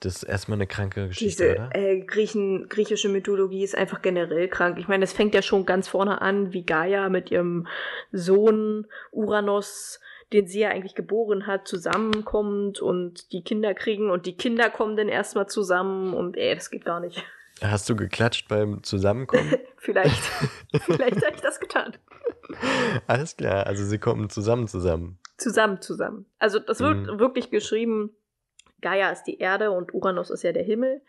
Das ist erstmal eine kranke Geschichte, Diese, oder? Äh, Griechen, griechische Mythologie ist einfach generell krank. Ich meine, es fängt ja schon ganz vorne an, wie Gaia mit ihrem Sohn Uranus, den sie ja eigentlich geboren hat, zusammenkommt und die Kinder kriegen und die Kinder kommen dann erstmal zusammen und ey, das geht gar nicht. Hast du geklatscht beim Zusammenkommen? (laughs) Vielleicht. (laughs) Vielleicht habe ich das getan. Alles klar, also sie kommen zusammen zusammen. Zusammen zusammen. Also das wird mhm. wirklich geschrieben, Gaia ist die Erde und Uranus ist ja der Himmel.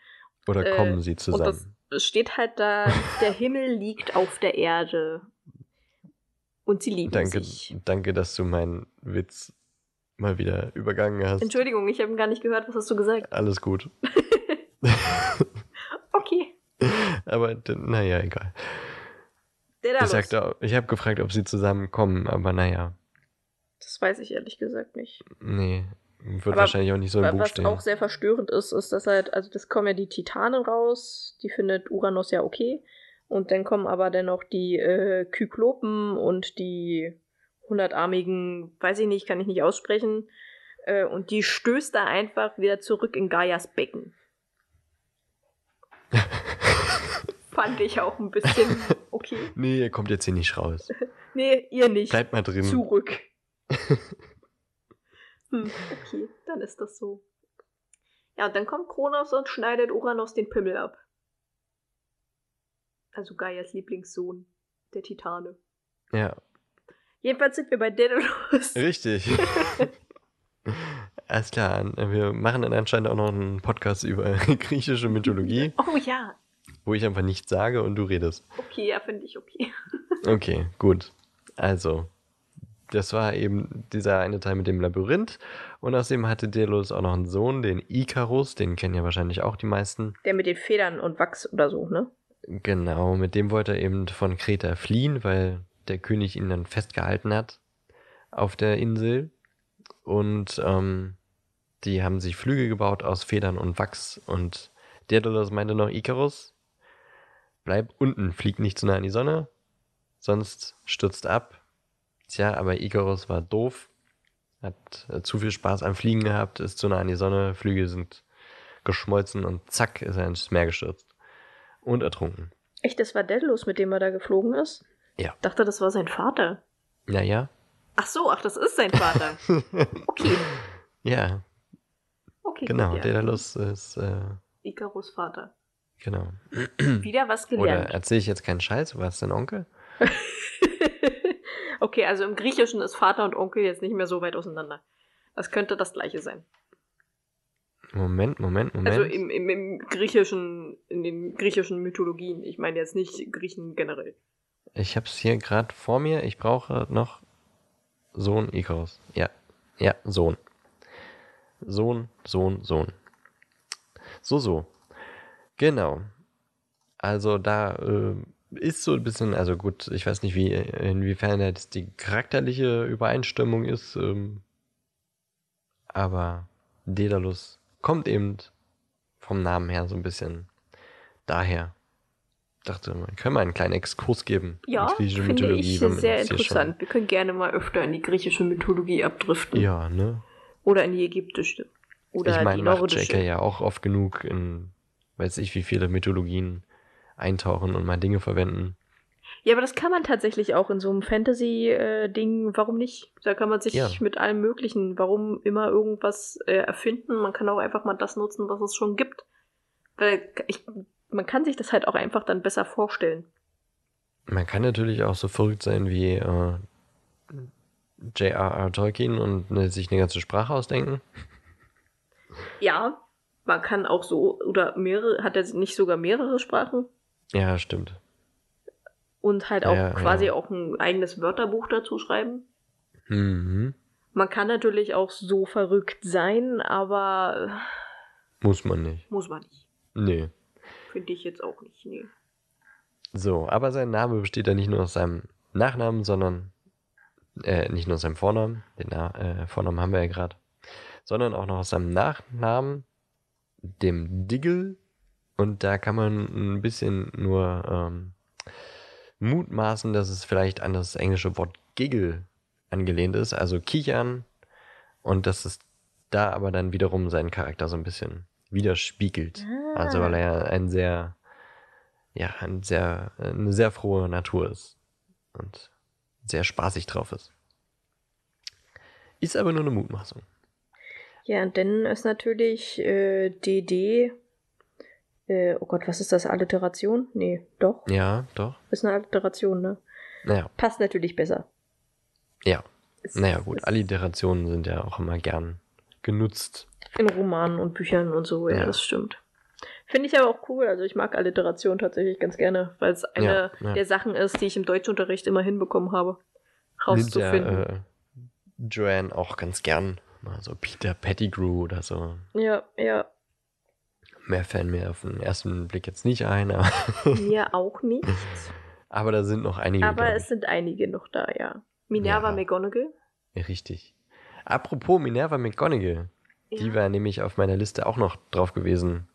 Oder äh, kommen sie zusammen. Und das steht halt da, der Himmel liegt auf der Erde. Und sie lieben danke, sich. Danke, dass du meinen Witz mal wieder übergangen hast. Entschuldigung, ich habe gar nicht gehört, was hast du gesagt? Alles gut. (laughs) okay. Aber naja, egal. Ich, sagte, ich habe gefragt, ob sie zusammenkommen, aber naja. Das weiß ich ehrlich gesagt nicht. Nee, wird aber wahrscheinlich auch nicht so im Buch was stehen. Was auch sehr verstörend ist, ist, dass halt, also das kommen ja die Titanen raus, die findet Uranus ja okay. Und dann kommen aber dennoch die äh, Kyklopen und die hundertarmigen, weiß ich nicht, kann ich nicht aussprechen. Äh, und die stößt da einfach wieder zurück in Gaias Becken. (laughs) fand ich auch ein bisschen okay. nee, ihr kommt jetzt hier nicht raus. (laughs) nee, ihr nicht. Bleibt mal drin. Zurück. (laughs) hm, okay, dann ist das so. Ja, und dann kommt Kronos und schneidet Uranus den Pimmel ab. Also Gaias Lieblingssohn, der Titane. Ja. Jedenfalls sind wir bei Daedalus. Richtig. Alles klar, wir machen dann anscheinend auch noch einen Podcast über (laughs) griechische Mythologie. Oh ja, wo ich einfach nichts sage und du redest. Okay, ja, finde ich okay. (laughs) okay, gut. Also, das war eben dieser eine Teil mit dem Labyrinth. Und außerdem hatte Delos auch noch einen Sohn, den Icarus, den kennen ja wahrscheinlich auch die meisten. Der mit den Federn und Wachs oder so, ne? Genau, mit dem wollte er eben von Kreta fliehen, weil der König ihn dann festgehalten hat auf der Insel. Und ähm, die haben sich Flügel gebaut aus Federn und Wachs. Und Daedalus meinte noch Icarus, bleib unten, flieg nicht zu nah an die Sonne, sonst stürzt ab. Tja, aber Icarus war doof, hat äh, zu viel Spaß am Fliegen gehabt, ist zu nah an die Sonne, Flügel sind geschmolzen und zack, ist er ins Meer gestürzt. Und ertrunken. Echt, das war Daedalus, mit dem er da geflogen ist? Ja. Ich dachte, das war sein Vater. Naja, Ach so, ach, das ist sein Vater. (laughs) Okay, Ja, okay. genau. gut, ja. Daedalus ist, äh, Icarus Vater. genau. (clears throat) Wieder was Oder gelernt. erzähle ich jetzt keinen Scheiß? War es dein Onkel? (laughs) okay, also im Griechischen ist Vater und Onkel jetzt nicht mehr so weit auseinander. Das könnte das gleiche sein. Moment, Moment, Moment. Also im, im, im griechischen, in den griechischen Mythologien. Ich meine jetzt nicht Griechen generell. Ich habe es hier gerade vor mir. Ich brauche noch Sohn Icarus. Ja, ja, Sohn. Sohn, Sohn, Sohn. So, so. Genau. Also da äh, ist so ein bisschen, also gut, ich weiß nicht, wie inwiefern jetzt die charakterliche Übereinstimmung ist, ähm, aber Daedalus kommt eben vom Namen her so ein bisschen daher. Dachte, man können wir einen kleinen Exkurs geben. Ja, finde Mythologie, ich sehr interessant. Wir können gerne mal öfter in die griechische Mythologie abdriften. Ja, ne? Oder in die ägyptische. Oder ich meine, die macht nordische. JK ja auch oft genug in, weiß ich, wie viele Mythologien eintauchen und mal Dinge verwenden. Ja, aber das kann man tatsächlich auch in so einem Fantasy-Ding. Warum nicht? Da kann man sich Ja. mit allem Möglichen, warum immer irgendwas äh, erfinden. Man kann auch einfach mal das nutzen, was es schon gibt. Weil ich, man kann sich das halt auch einfach dann besser vorstellen. Man kann natürlich auch so verrückt sein wie äh, J.R.R. Tolkien und ne, sich eine ganze Sprache ausdenken. Ja, man kann auch so, oder mehrere, hat er nicht sogar mehrere Sprachen? Ja, stimmt. Und halt auch Ja, quasi ja. auch ein eigenes Wörterbuch dazu schreiben. Mhm. Man kann natürlich auch so verrückt sein, aber Muss man nicht. muss man nicht. Nee. Finde ich jetzt auch nicht. Nee. So, aber sein Name besteht ja nicht nur aus seinem Nachnamen, sondern äh, nicht nur aus seinem Vornamen, den äh, Vornamen haben wir ja gerade, sondern auch noch aus seinem Nachnamen, dem Diggle. Und da kann man ein bisschen nur ähm, mutmaßen, dass es vielleicht an das englische Wort Giggle angelehnt ist, also kichern. Und dass es da aber dann wiederum seinen Charakter so ein bisschen widerspiegelt. Also weil er ja ein sehr, ja, ein sehr, eine sehr frohe Natur ist und sehr spaßig drauf ist. Ist aber nur eine Mutmaßung. Ja, und dann ist natürlich äh, DD. Äh, oh Gott, was ist das? Alliteration? Nee, doch. Ja, doch. Ist eine Alliteration, ne? Naja, Passt natürlich besser. ja. Ist- Naja, gut. Alliterationen sind ja auch immer gern genutzt. In Romanen und Büchern und so, ja, Ja. das stimmt. Finde ich aber auch cool. Also ich mag Alliteration tatsächlich ganz gerne, weil es eine Ja, ja. der Sachen ist, die ich im Deutschunterricht immer hinbekommen habe, Nimmt ja rauszufinden. äh, Joanne auch ganz gern. Mal so Peter Pettigrew oder so. Ja, ja. Mehr fallen mir auf den ersten Blick jetzt nicht ein, aber, (laughs) Mir auch nicht. aber da sind noch einige. aber es sind einige noch da, ja. Minerva Ja. McGonagall. ich. Richtig. Apropos Minerva McGonagall. Die Ja. wäre nämlich auf meiner Liste auch noch drauf gewesen.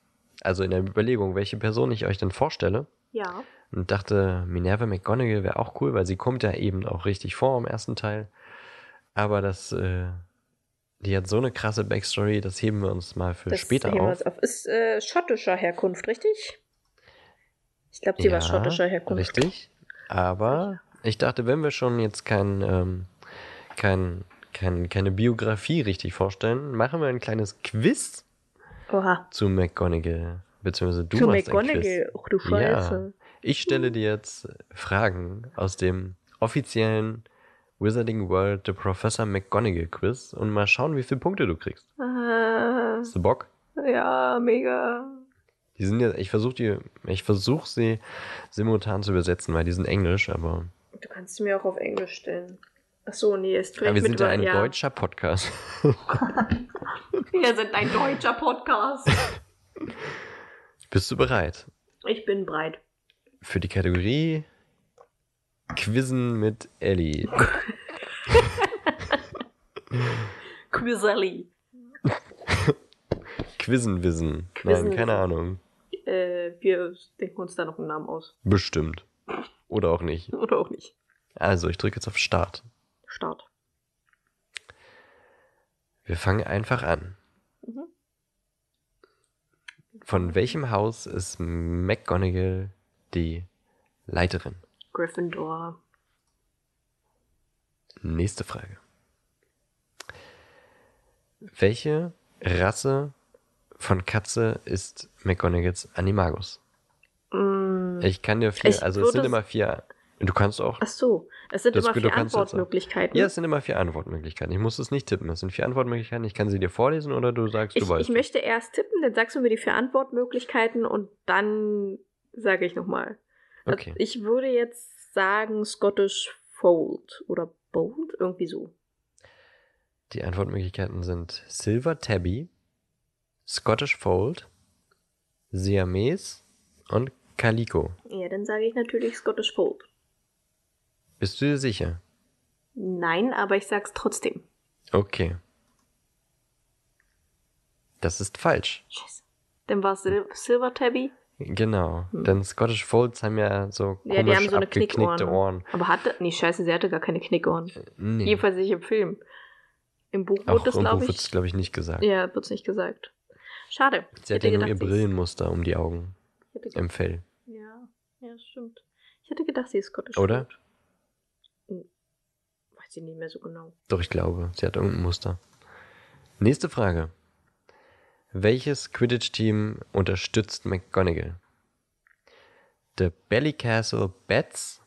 Also in der Überlegung, welche Person ich euch denn vorstelle. Ja. Und dachte, Minerva McGonagall wäre auch cool, weil sie kommt ja eben auch richtig vor im ersten Teil. Aber das, äh, die hat so eine krasse Backstory, das heben wir uns mal für Das später heben wir auf. uns auf. Ist äh, schottischer Herkunft, richtig? Ich glaube, sie war schottischer Herkunft. Richtig. Aber ich dachte, wenn wir schon jetzt kein, ähm, kein, kein, keine Biografie richtig vorstellen, machen wir ein kleines Quiz Oha. zu McGonagall. Beziehungsweise du Zu machst. McGonagall. Ach du Scheiße. Ich stelle dir jetzt Fragen aus dem offiziellen Wizarding World The Professor McGonagall Quiz und mal schauen, wie viele Punkte du kriegst. Ah, Hast du Bock? ja, mega. Die sind ja, ich versuche die, ich versuche sie simultan zu übersetzen, weil die sind Englisch, aber Du kannst sie mir auch auf Englisch stellen. Ach so, nee, ist ja, wir sind ja ein deutscher Podcast. (laughs) Wir sind ein deutscher Podcast. (laughs) Bist du bereit Ich bin breit. für die Kategorie Quizzen mit Ellie? (laughs) Quizzelli. Quizzenwissen. Quizzenwissen. Nein, keine Ahnung. Äh, wir denken uns da noch einen Namen aus. Bestimmt. Oder auch nicht. Oder auch nicht. Also, ich drücke jetzt auf Start. Start. Wir fangen einfach an. Mhm. Von welchem Haus ist McGonagall die Leiterin? Gryffindor. Nächste Frage. Welche Rasse von Katze ist McGonagalls Animagus? Mm, Ich kann dir vier, also es sind immer vier. Du kannst auch. ach so, es sind Das- immer du vier Antwortmöglichkeiten. Ja, es sind immer vier Antwortmöglichkeiten. Ich muss es nicht tippen. Es sind vier Antwortmöglichkeiten. Ich kann sie dir vorlesen oder du sagst, du ich, weißt. ich möchte erst tippen, dann sagst du mir die vier Antwortmöglichkeiten und dann sage ich nochmal. Okay. Ich würde jetzt sagen Scottish Fold oder Bold, irgendwie so. Die Antwortmöglichkeiten sind Silver Tabby, Scottish Fold, Siamese und Calico. Ja, dann sage ich natürlich Scottish Fold. Bist du dir sicher? Nein, aber ich sag's trotzdem. Okay. Das ist falsch. Scheiße. Dann war es Sil Silver Tabby. Genau. Hm. Denn Scottish Folds haben ja so komisch Ja, die haben so eine abgeknickte Knickohren. Ohren. Aber hatte. Nee, scheiße, sie hatte gar keine Knickohren. Nee. Jedenfalls nicht im Film. Im Buch Auch wurde das, im Buch glaube wird es, ich. glaube ich, nicht gesagt. Ja, wird's nicht gesagt. Schade. Sie hat ja nur ihr Brillenmuster um die Augen Ich im Fell. Ja, ja, stimmt. Ich hätte gedacht, sie ist Scottish Oder? Fold. Weiß ich nicht mehr so genau. Doch, ich glaube, sie hat irgendein Muster. Nächste Frage. Welches Quidditch-Team unterstützt McGonagall? The Ballycastle Bats,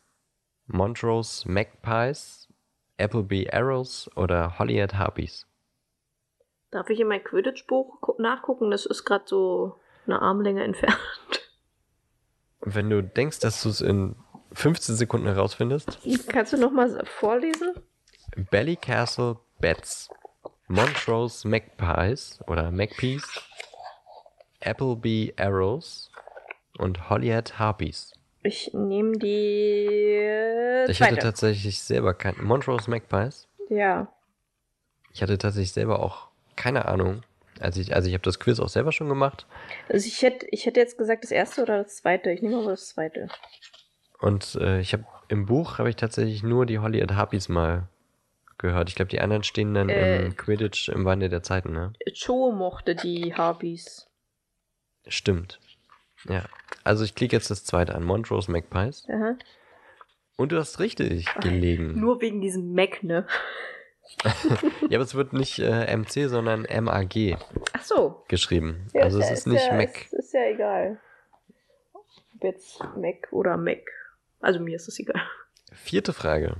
Montrose Magpies, Appleby Arrows oder Holyhead Harpies? Darf ich in mein Quidditch-Buch gu- nachgucken? Das ist gerade so eine Armlänge entfernt. Wenn du denkst, dass du es in 15 Sekunden herausfindest, Kannst du nochmal vorlesen? Ballycastle Bats, Montrose Magpies oder Magpies, Appleby Arrows und Holyhead Harpies. Ich nehme die Ich hatte zweite. tatsächlich selber kein Montrose Magpies. ja. Ich hatte tatsächlich selber auch keine Ahnung. Also ich, also ich habe das Quiz auch selber schon gemacht Also ich hätte, ich hätte jetzt gesagt das erste oder das zweite. Ich nehme aber das zweite. Und äh, ich habe im Buch habe ich tatsächlich nur die Holyhead Harpies mal gehört. Ich glaube, die anderen stehen dann Äh. im Quidditch im Wandel der Zeiten, ne? Cho mochte die Harpies. Stimmt. Ja. Also ich klicke jetzt das zweite an, Montrose Magpies. Aha. Und du hast richtig gelegen. Nur wegen diesem Mac, ne? (laughs) Ja, aber es wird nicht äh, MC, sondern MAG Ach so. geschrieben. Ja, also es ja, ist nicht ja, Mac. Ist, ist ja egal. Ob jetzt Mac oder Mac. Also mir ist es egal. Vierte Frage.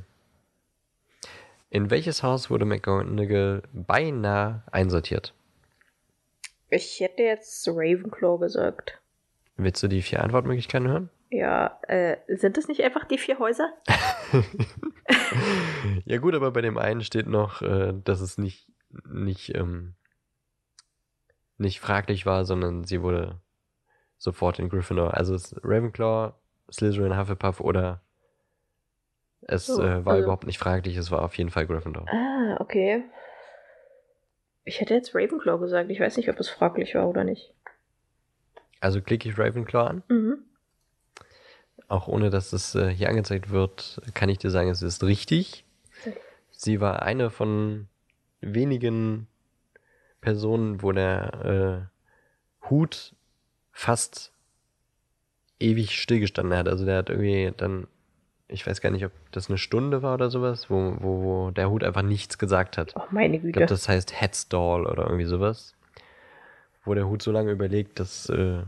In welches Haus wurde McGonagall beinahe einsortiert? Ich hätte jetzt Ravenclaw gesagt. Willst du die vier Antwortmöglichkeiten hören? Ja, äh, sind das nicht einfach die vier Häuser? (laughs) (laughs) ja gut, aber bei dem einen steht noch, äh, dass es nicht, nicht, ähm, nicht fraglich war, sondern sie wurde sofort in Gryffindor. Also Ravenclaw, Slytherin, Hufflepuff oder es So, äh, war also- überhaupt nicht fraglich, es war auf jeden Fall Gryffindor. Ah, okay. Ich hätte jetzt Ravenclaw gesagt. Ich weiß nicht, ob es fraglich war oder nicht. Also klicke ich Ravenclaw an. Mhm. Auch ohne dass es äh, hier angezeigt wird, kann ich dir sagen, es ist richtig. Sie war eine von wenigen Personen, wo der äh, Hut fast ewig stillgestanden hat. Also der hat irgendwie dann, ich weiß gar nicht, ob das eine Stunde war oder sowas, wo, wo, wo der Hut einfach nichts gesagt hat. Oh, meine Ich Güte. glaube, das heißt Headstall oder irgendwie sowas. Wo der Hut so lange überlegt, dass, äh,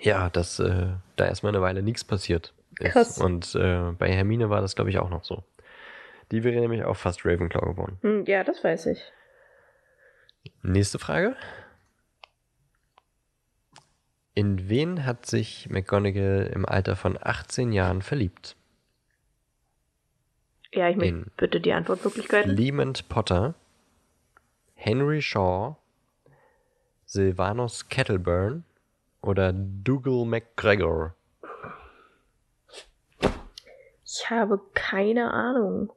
ja, dass äh, da erstmal eine Weile nichts passiert ist. Krass. Und äh, bei Hermine war das, glaube ich, auch noch so. Die wäre nämlich auch fast Ravenclaw geworden. Hm, ja, das weiß ich. Nächste Frage. In wen hat sich McGonagall im Alter von 18 Jahren verliebt? Ja, ich möchte bitte die Antwortmöglichkeiten. Lement Potter, Henry Shaw, Sylvanus Kettleburn oder Dougal McGregor? Ich habe keine Ahnung.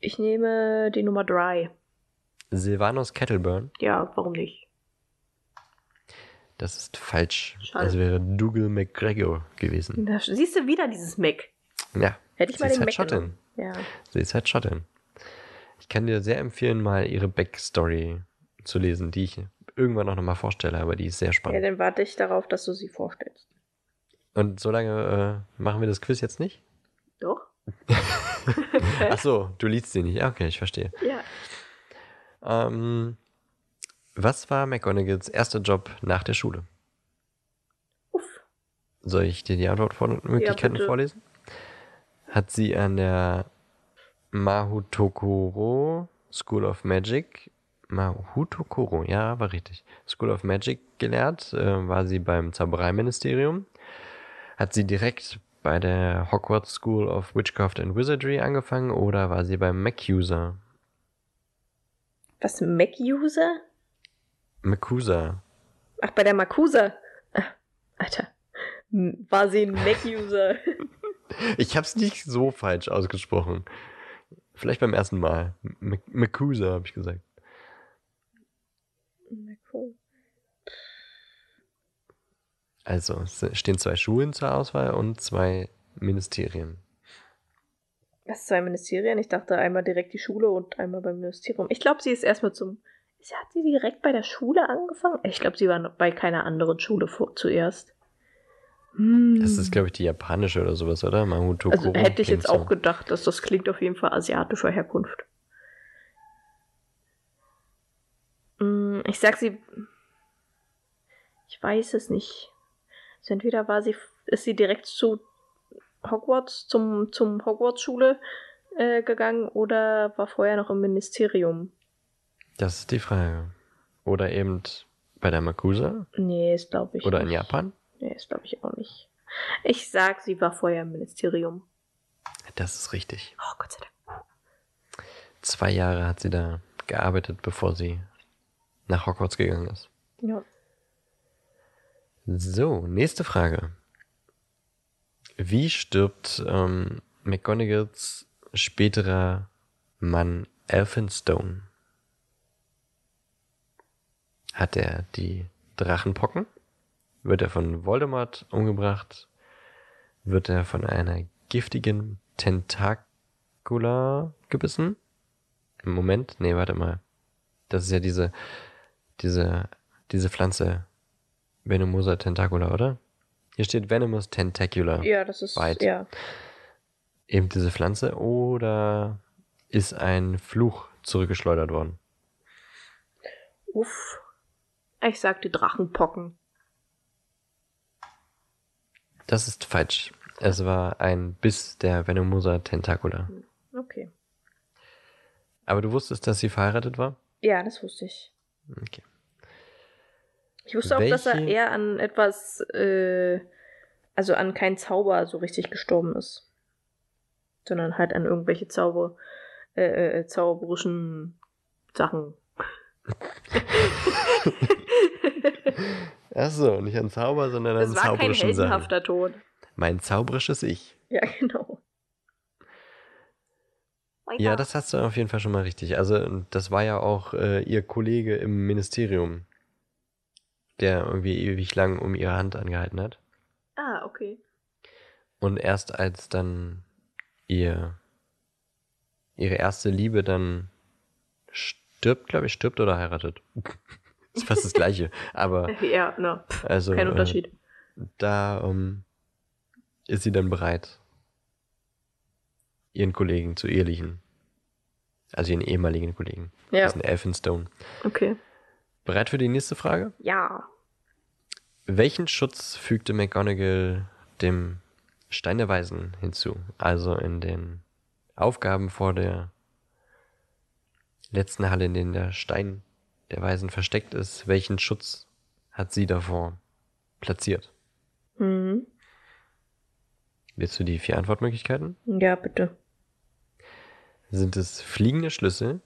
Ich nehme die Nummer drei. Sylvanus Kettleburn? Ja, warum nicht? Das ist falsch. Schade. Es wäre Dougal McGregor gewesen. Da siehst du wieder dieses Mac. Ja, Hätte ich sie mal ist den halt Mac genommen. Ja. Sie ist halt Schottin. Ich kann dir sehr empfehlen, mal ihre Backstory zu lesen, die ich irgendwann auch nochmal vorstelle, aber die ist sehr ja, spannend. dann warte ich darauf, dass du sie vorstellst. Und solange äh, machen wir das Quiz jetzt nicht? Doch? (laughs) Ach so, du liest sie nicht. Ja, Okay, ich verstehe. Ja. Ähm, was war McGonagalls erster Job nach der Schule? Uff. Soll ich dir die Antwortmöglichkeiten bitte. vorlesen? Hat sie an der Mahutokoro School of Magic, Mahutokoro, ja, war richtig, School of Magic gelehrt? Äh, war sie beim Zaubereiministerium? Hat sie direkt bei der Hogwarts School of Witchcraft and Wizardry angefangen oder war sie beim MacUser? Was, Mac-User? MacUser. Ach, bei der Makusa. Alter. War sie ein Mac-User? (laughs) Ich hab's nicht so falsch ausgesprochen. Vielleicht beim ersten Mal. M- MacUser, habe ich gesagt. Also, es stehen zwei Schulen zur Auswahl und zwei Ministerien. Was, zwei Ministerien? Ich dachte einmal direkt die Schule und einmal beim Ministerium. Ich glaube, sie ist erstmal zum. Ist- Hat sie direkt bei der Schule angefangen? Ich glaube, sie war noch bei keiner anderen Schule vor, zuerst. Hm. Das ist, glaube ich, die japanische oder sowas, oder? Mahutokoro. Also hätte ich jetzt so. auch gedacht, dass das klingt auf jeden Fall asiatischer Herkunft. Hm, Ich sag sie. Ich weiß es nicht. Also entweder war sie, ist sie direkt zu Hogwarts, zum, zum Hogwarts-Schule äh, gegangen oder war vorher noch im Ministerium. Das ist die Frage. Oder eben bei der Makusa? Nee, ist glaube ich. Oder in nicht. Japan? Nee, ist glaube ich auch nicht. Ich sag, sie war vorher im Ministerium. Das ist richtig. Oh, Gott sei Dank. Zwei Jahre hat sie da gearbeitet, bevor sie nach Hogwarts gegangen ist. Ja. So, nächste Frage. Wie stirbt ähm, McGonagalls späterer Mann Elphinstone? Hat er die Drachenpocken? Wird er von Voldemort umgebracht? Wird er von einer giftigen Tentacula gebissen? Im Moment? Nee, warte mal. Das ist ja diese, diese, diese Pflanze. Venomosa tentacula, oder? Hier steht Venomous tentacula. Ja, das ist. Weit. Ja. Eben diese Pflanze. Oder ist ein Fluch zurückgeschleudert worden? Uff. Ich sag die Drachenpocken. Das ist falsch. Es war ein Biss der Venomosa tentacula. Okay. Aber du wusstest, dass sie verheiratet war? Ja, das wusste ich. Okay. Ich wusste auch, dass er Welche- eher an etwas, äh, also an keinen Zauber so richtig gestorben ist. Sondern halt an irgendwelche Zauber, äh, äh, zauberischen Sachen. (laughs) (laughs) Ach so, nicht an Zauber, sondern an Das war kein zauberischen Sachen. heldenhafter Tod. Mein zauberisches Ich. Ja, genau. Ja, das hast du auf jeden Fall schon mal richtig. Also, das war ja auch äh, ihr Kollege im Ministerium, der irgendwie ewig lang um ihre Hand angehalten hat. Ah, okay. Und erst als dann ihr ihre erste Liebe dann stirbt, glaube ich, stirbt oder heiratet. Ist fast das Gleiche. Aber (laughs) Ja, na, also kein äh, Unterschied. da ähm, ist sie dann bereit, ihren Kollegen zu ehelichen. Also ihren ehemaligen Kollegen. Ja, Das ist ein Elphinstone. okay. Bereit für die nächste Frage? Ja. Welchen Schutz fügte McGonagall dem Stein der Weisen hinzu? Also in den Aufgaben vor der letzten Halle, in denen der Stein der Weisen versteckt ist, welchen Schutz hat sie davor platziert? Mhm. Willst du die vier Antwortmöglichkeiten? Ja, bitte. Sind es fliegende Schlüssel?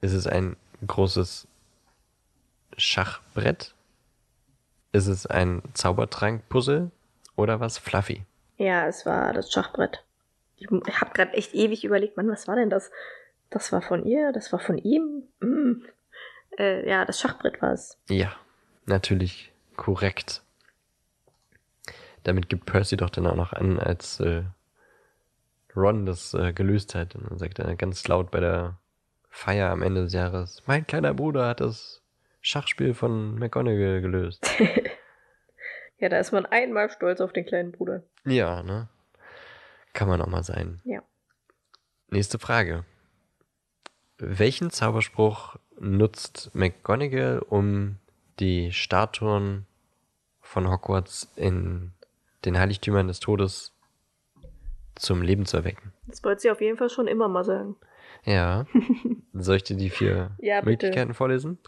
Ist es ein großes Schachbrett? Ist es ein Zaubertrank-Puzzle? Oder was Fluffy? Ja, es war das Schachbrett. Ich habe gerade echt ewig überlegt, Mann, was war denn das? Das war von ihr, das war von ihm. Mm. Äh, ja, das Schachbrett war es. Ja, natürlich korrekt. Damit gibt Percy doch dann auch noch an, als äh, Ron das äh, gelöst hat. Und dann sagt er ganz laut bei der Feier am Ende des Jahres, mein kleiner Bruder hat das Schachspiel von McGonagall gelöst. (laughs) Ja, da ist man einmal stolz auf den kleinen Bruder. ja, ne? Kann man auch mal sein. Ja. Nächste Frage. Welchen Zauberspruch nutzt McGonagall, um die Statuen von Hogwarts in den Heiligtümern des Todes zum Leben zu erwecken? Das wollte sie auf jeden Fall schon immer mal sagen. Ja. (laughs) Soll ich dir die vier Ja, bitte. Möglichkeiten vorlesen?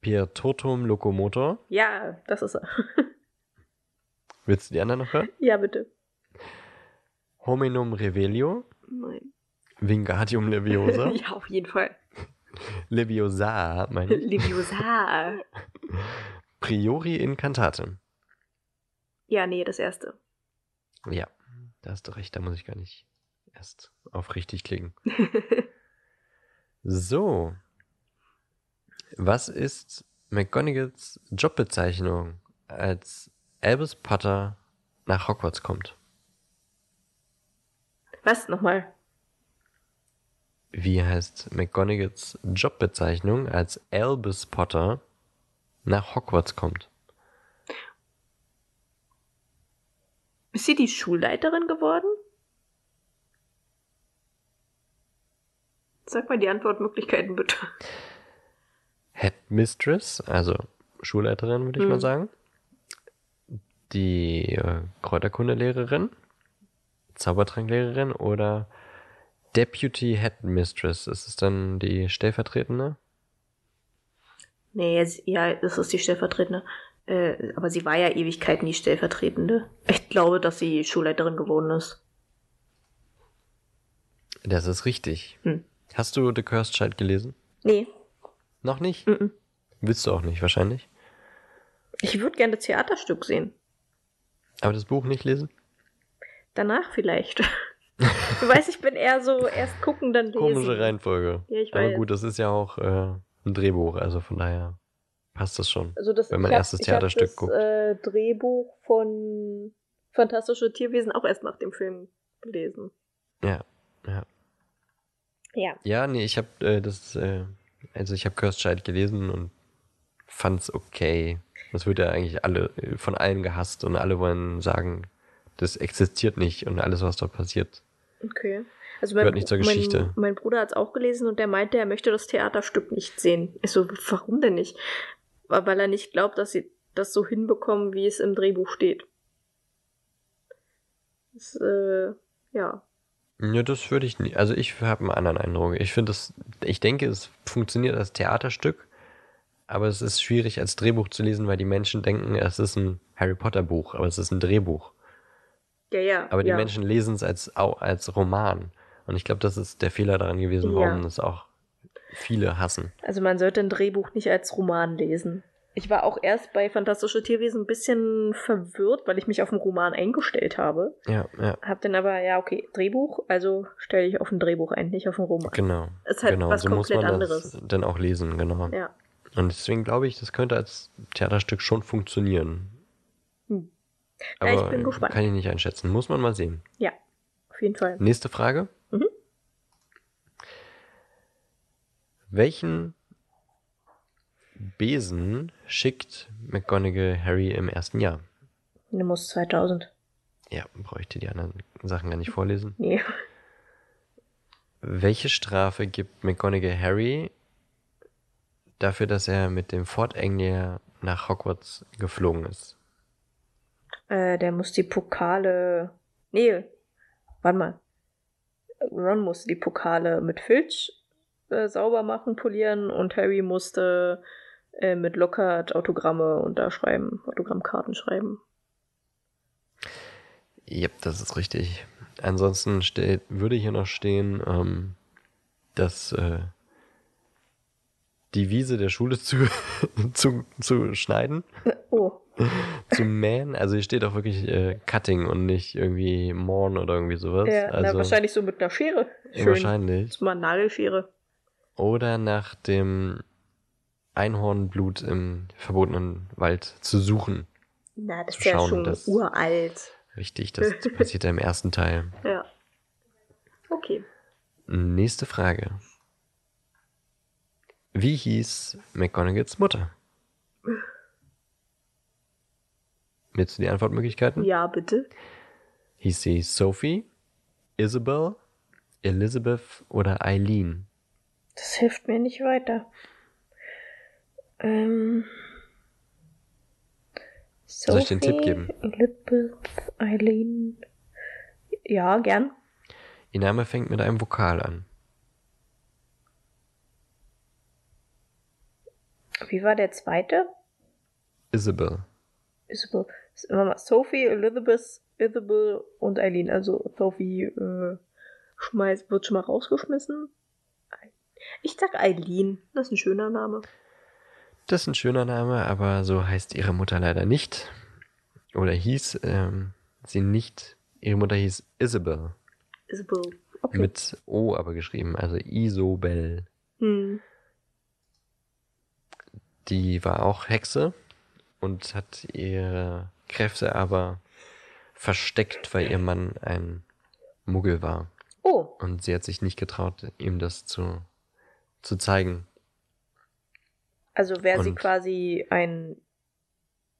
Pier Totum Locomotor. Ja, das ist er. (laughs) Willst du die anderen noch hören? ja, bitte. Hominum Revelio. Nein. Wingardium Leviosa. (laughs) ja, auf jeden Fall. Leviosa, meine ich. Leviosa. (laughs) Priori Incantatem. ja, nee, das erste. Ja, da hast du recht, da muss ich gar nicht erst auf richtig klicken. (laughs) So. Was ist McGonagalls Jobbezeichnung, als Albus Potter nach Hogwarts kommt? Was? Nochmal. Wie heißt McGonagalls Jobbezeichnung, als Albus Potter nach Hogwarts kommt? Ist sie die Schulleiterin geworden? Sag mal die Antwortmöglichkeiten bitte. Headmistress, also Schulleiterin, würde ich Mhm. mal sagen. Die äh, Kräuterkundelehrerin, Zaubertranklehrerin oder Deputy Headmistress. Ist es dann die stellvertretende? Nee, jetzt- ja, das ist die stellvertretende. Äh, aber sie war ja Ewigkeiten die stellvertretende. Ich glaube, dass sie Schulleiterin geworden ist. Das ist richtig. Hm. Hast du The Cursed Child gelesen? Nee. Noch nicht? Mhm. Willst du auch nicht, wahrscheinlich. Ich würde gerne das Theaterstück sehen. Aber das Buch nicht lesen? Danach vielleicht. Du weißt, ich bin eher so erst gucken, dann lesen. Komische Reihenfolge. Ja, ich Aber weiß. gut, das ist ja auch äh, ein Drehbuch, also von daher passt das schon. Also das, wenn man hab- erstes ich Theaterstück das, guckt. Äh, Drehbuch von Fantastische Tierwesen auch erst nach dem Film gelesen. Ja, ja. Ja. Ja, nee, ich habe äh, das, äh, also ich habe Child gelesen und fand's okay. Das wird ja eigentlich alle äh, von allen gehasst und alle wollen sagen, das existiert nicht und alles, was dort passiert. Okay. Also Gehört mein, nicht zur mein, Geschichte. mein Bruder hat es auch gelesen und der meinte, er möchte das Theaterstück nicht sehen. Ich so, warum denn nicht? Weil er nicht glaubt, dass sie das so hinbekommen, wie es im Drehbuch steht. Das, äh, ja. Ja, das würde ich nicht. Also ich habe einen anderen Eindruck. Ich finde es, ich denke, es funktioniert als Theaterstück, aber es ist schwierig als Drehbuch zu lesen, weil die Menschen denken, es ist ein Harry Potter Buch, aber es ist ein Drehbuch. Ja, ja. Aber die ja. Menschen lesen es als, als Roman. Und ich glaube, das ist der Fehler daran gewesen, Ja. warum es auch viele hassen. Also man sollte ein Drehbuch nicht als Roman lesen. Ich war auch erst bei Fantastische Tierwesen ein bisschen verwirrt, weil ich mich auf den Roman eingestellt habe. Ja, ja, Hab dann aber, ja, okay, Drehbuch, also stelle ich auf ein Drehbuch ein, nicht auf einen Roman. genau. Ist halt genau, was so muss komplett man anderes. das dann auch lesen, genau. Ja. Und deswegen glaube ich, das könnte als Theaterstück schon funktionieren. Aber Ja, ich bin gespannt. kann ich nicht einschätzen. Muss man mal sehen. Ja, auf jeden Fall. Nächste Frage. Mhm. Welchen Besen schickt McGonagall Harry im ersten Jahr? Nimbus 2000. Ja, brauche ich dir die anderen Sachen gar nicht vorlesen. Nee. Welche Strafe gibt McGonagall Harry dafür, dass er mit dem Fort Anglia nach Hogwarts geflogen ist? Äh, der muss die Pokale. Nee, warte mal. Ron musste die Pokale mit Filch äh, sauber machen, polieren und Harry musste äh, mit Lockhart Autogramme unterschreiben, Autogrammkarten schreiben. Ja, das ist richtig. Ansonsten steht, würde hier noch stehen, ähm, dass äh, die Wiese der Schule zu, (laughs) zu, zu schneiden, Oh, zu mähen. Also hier steht auch wirklich äh, Cutting und nicht irgendwie Morn oder irgendwie sowas. ja, na, also wahrscheinlich so mit einer Schere. Schön. wahrscheinlich. Das ist mal eine Nagelschere. Oder nach dem Einhornblut im verbotenen Wald zu suchen. Na, das ist ja schon dass- uralt. Richtig, das (laughs) passiert ja im ersten Teil. Ja. Okay. Nächste Frage. Wie hieß McGonagalls Mutter? (laughs) Du die Antwortmöglichkeiten? Ja, bitte. Hieß sie Sophie, Isabel, Elizabeth oder Eileen? Das hilft mir nicht weiter. Ähm. Soll ich den Tipp geben? Elizabeth, Eileen. Ja, gern. Ihr Name fängt mit einem Vokal an. Wie war der zweite? Isabel. Isabel. Sophie, Elizabeth, Isabel und Eileen. Also Sophie äh, schmeißt, wird schon mal rausgeschmissen. Ich sag Eileen. Das ist ein schöner Name. Das ist ein schöner Name, aber so heißt ihre Mutter leider nicht. Oder hieß ähm, sie nicht. Ihre Mutter hieß Isabel. Isabel. Okay. Mit O aber geschrieben, also Isobel. Hm. Die war auch Hexe und hat ihre Kräfte aber versteckt, weil ihr Mann ein Muggel war. Oh. Und sie hat sich nicht getraut, ihm das zu, zu zeigen. Also wäre sie quasi ein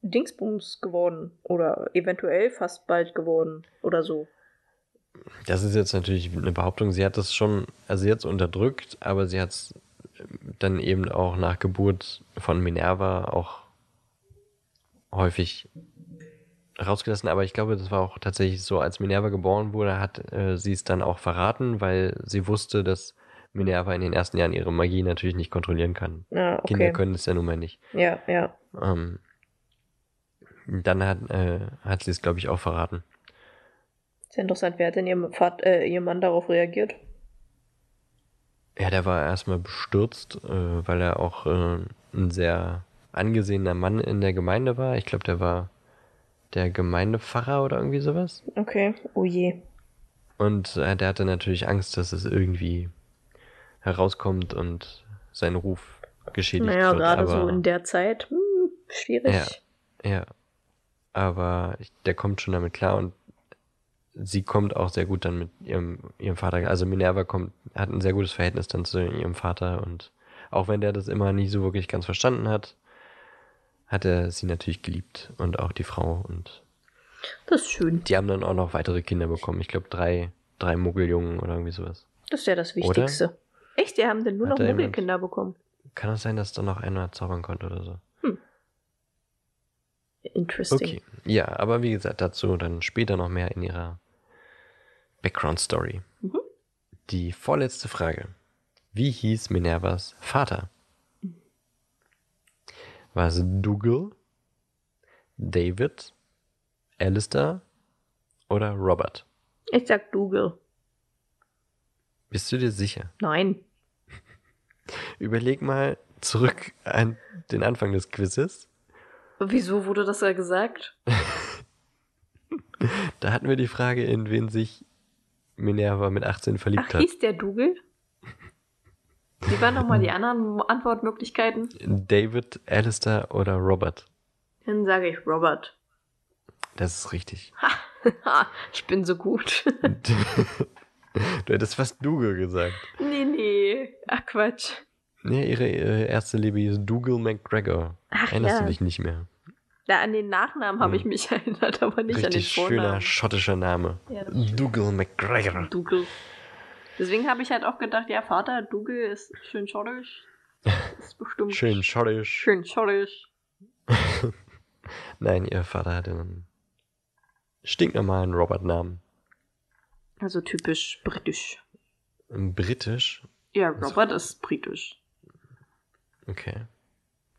Dingsbums geworden oder eventuell fast bald geworden oder so. Das ist jetzt natürlich eine Behauptung. Sie hat das schon, also sie hat es unterdrückt, aber sie hat es dann eben auch nach Geburt von Minerva auch häufig rausgelassen. Aber ich glaube, das war auch tatsächlich so, als Minerva geboren wurde, hat äh, sie es dann auch verraten, weil sie wusste, dass Minerva in den ersten Jahren ihre Magie natürlich nicht kontrollieren kann. Ja, Kinder okay. können es ja nun mal nicht. Ja, ja. Ähm, dann hat, äh, hat sie es, glaube ich, auch verraten. Sehr interessant. Wer hat denn ihr, Vat äh, ihr Mann darauf reagiert? Ja, der war erstmal bestürzt, äh, weil er auch äh, ein sehr angesehener Mann in der Gemeinde war. Ich glaube, der war der Gemeindepfarrer oder irgendwie sowas. Okay. Oh je. Und äh, der hatte natürlich Angst, dass es irgendwie herauskommt und sein Ruf geschädigt Naja, wird. gerade aber, so in der Zeit. Hm, schwierig. Ja. Ja. Aber ich- der kommt schon damit klar und sie kommt auch sehr gut dann mit ihrem, ihrem Vater. Also Minerva kommt, hat ein sehr gutes Verhältnis dann zu ihrem Vater und auch wenn der das immer nicht so wirklich ganz verstanden hat, hat er sie natürlich geliebt und auch die Frau und Das ist schön. die haben dann auch noch weitere Kinder bekommen. Ich glaube drei, drei Muggeljungen oder irgendwie sowas. Das ist ja das Oder? Wichtigste. Echt? Die haben denn nur Hat noch Muggelkinder bekommen? Kann es sein, dass da noch einer zaubern konnte oder so? Interesting. Okay. Ja, aber wie gesagt, dazu dann später noch mehr in ihrer Background Story. Mhm. Die vorletzte Frage. Wie hieß Minervas Vater? War es Dougal, David, Alistair oder Robert? Ich sag Dougal. Bist du dir sicher? Nein. (laughs) Überleg mal zurück an den Anfang des Quizzes. Wieso wurde das ja gesagt? (laughs) Da hatten wir die Frage, in wen sich Minerva mit 18 verliebt Ach, hat. hieß der Dougal? Wie waren nochmal die anderen Antwortmöglichkeiten? David, Alistair oder Robert? Dann sage ich Robert. Das ist richtig. (laughs) Ich bin so gut. du hättest fast Dougal gesagt. nee, nee. Ach, Quatsch. Nee, ihre, ihre erste Liebe hieß Dougal McGregor. Ach Erinnerst ja. du dich nicht mehr? Da an den Nachnamen habe Hm. ich mich (laughs) erinnert, aber nicht an den Richtig schöner Vornamen. schottischer Name. Ja. Dougal McGregor. Dougal. Deswegen habe ich halt auch gedacht, ja, Vater, Dougal ist schön schottisch. Ist bestimmt Schön schottisch. schön schottisch. (laughs) Nein, ihr Vater hatte einen stinknormalen Robert-Namen. Also typisch britisch. Britisch? Ja, Robert ist britisch. Okay.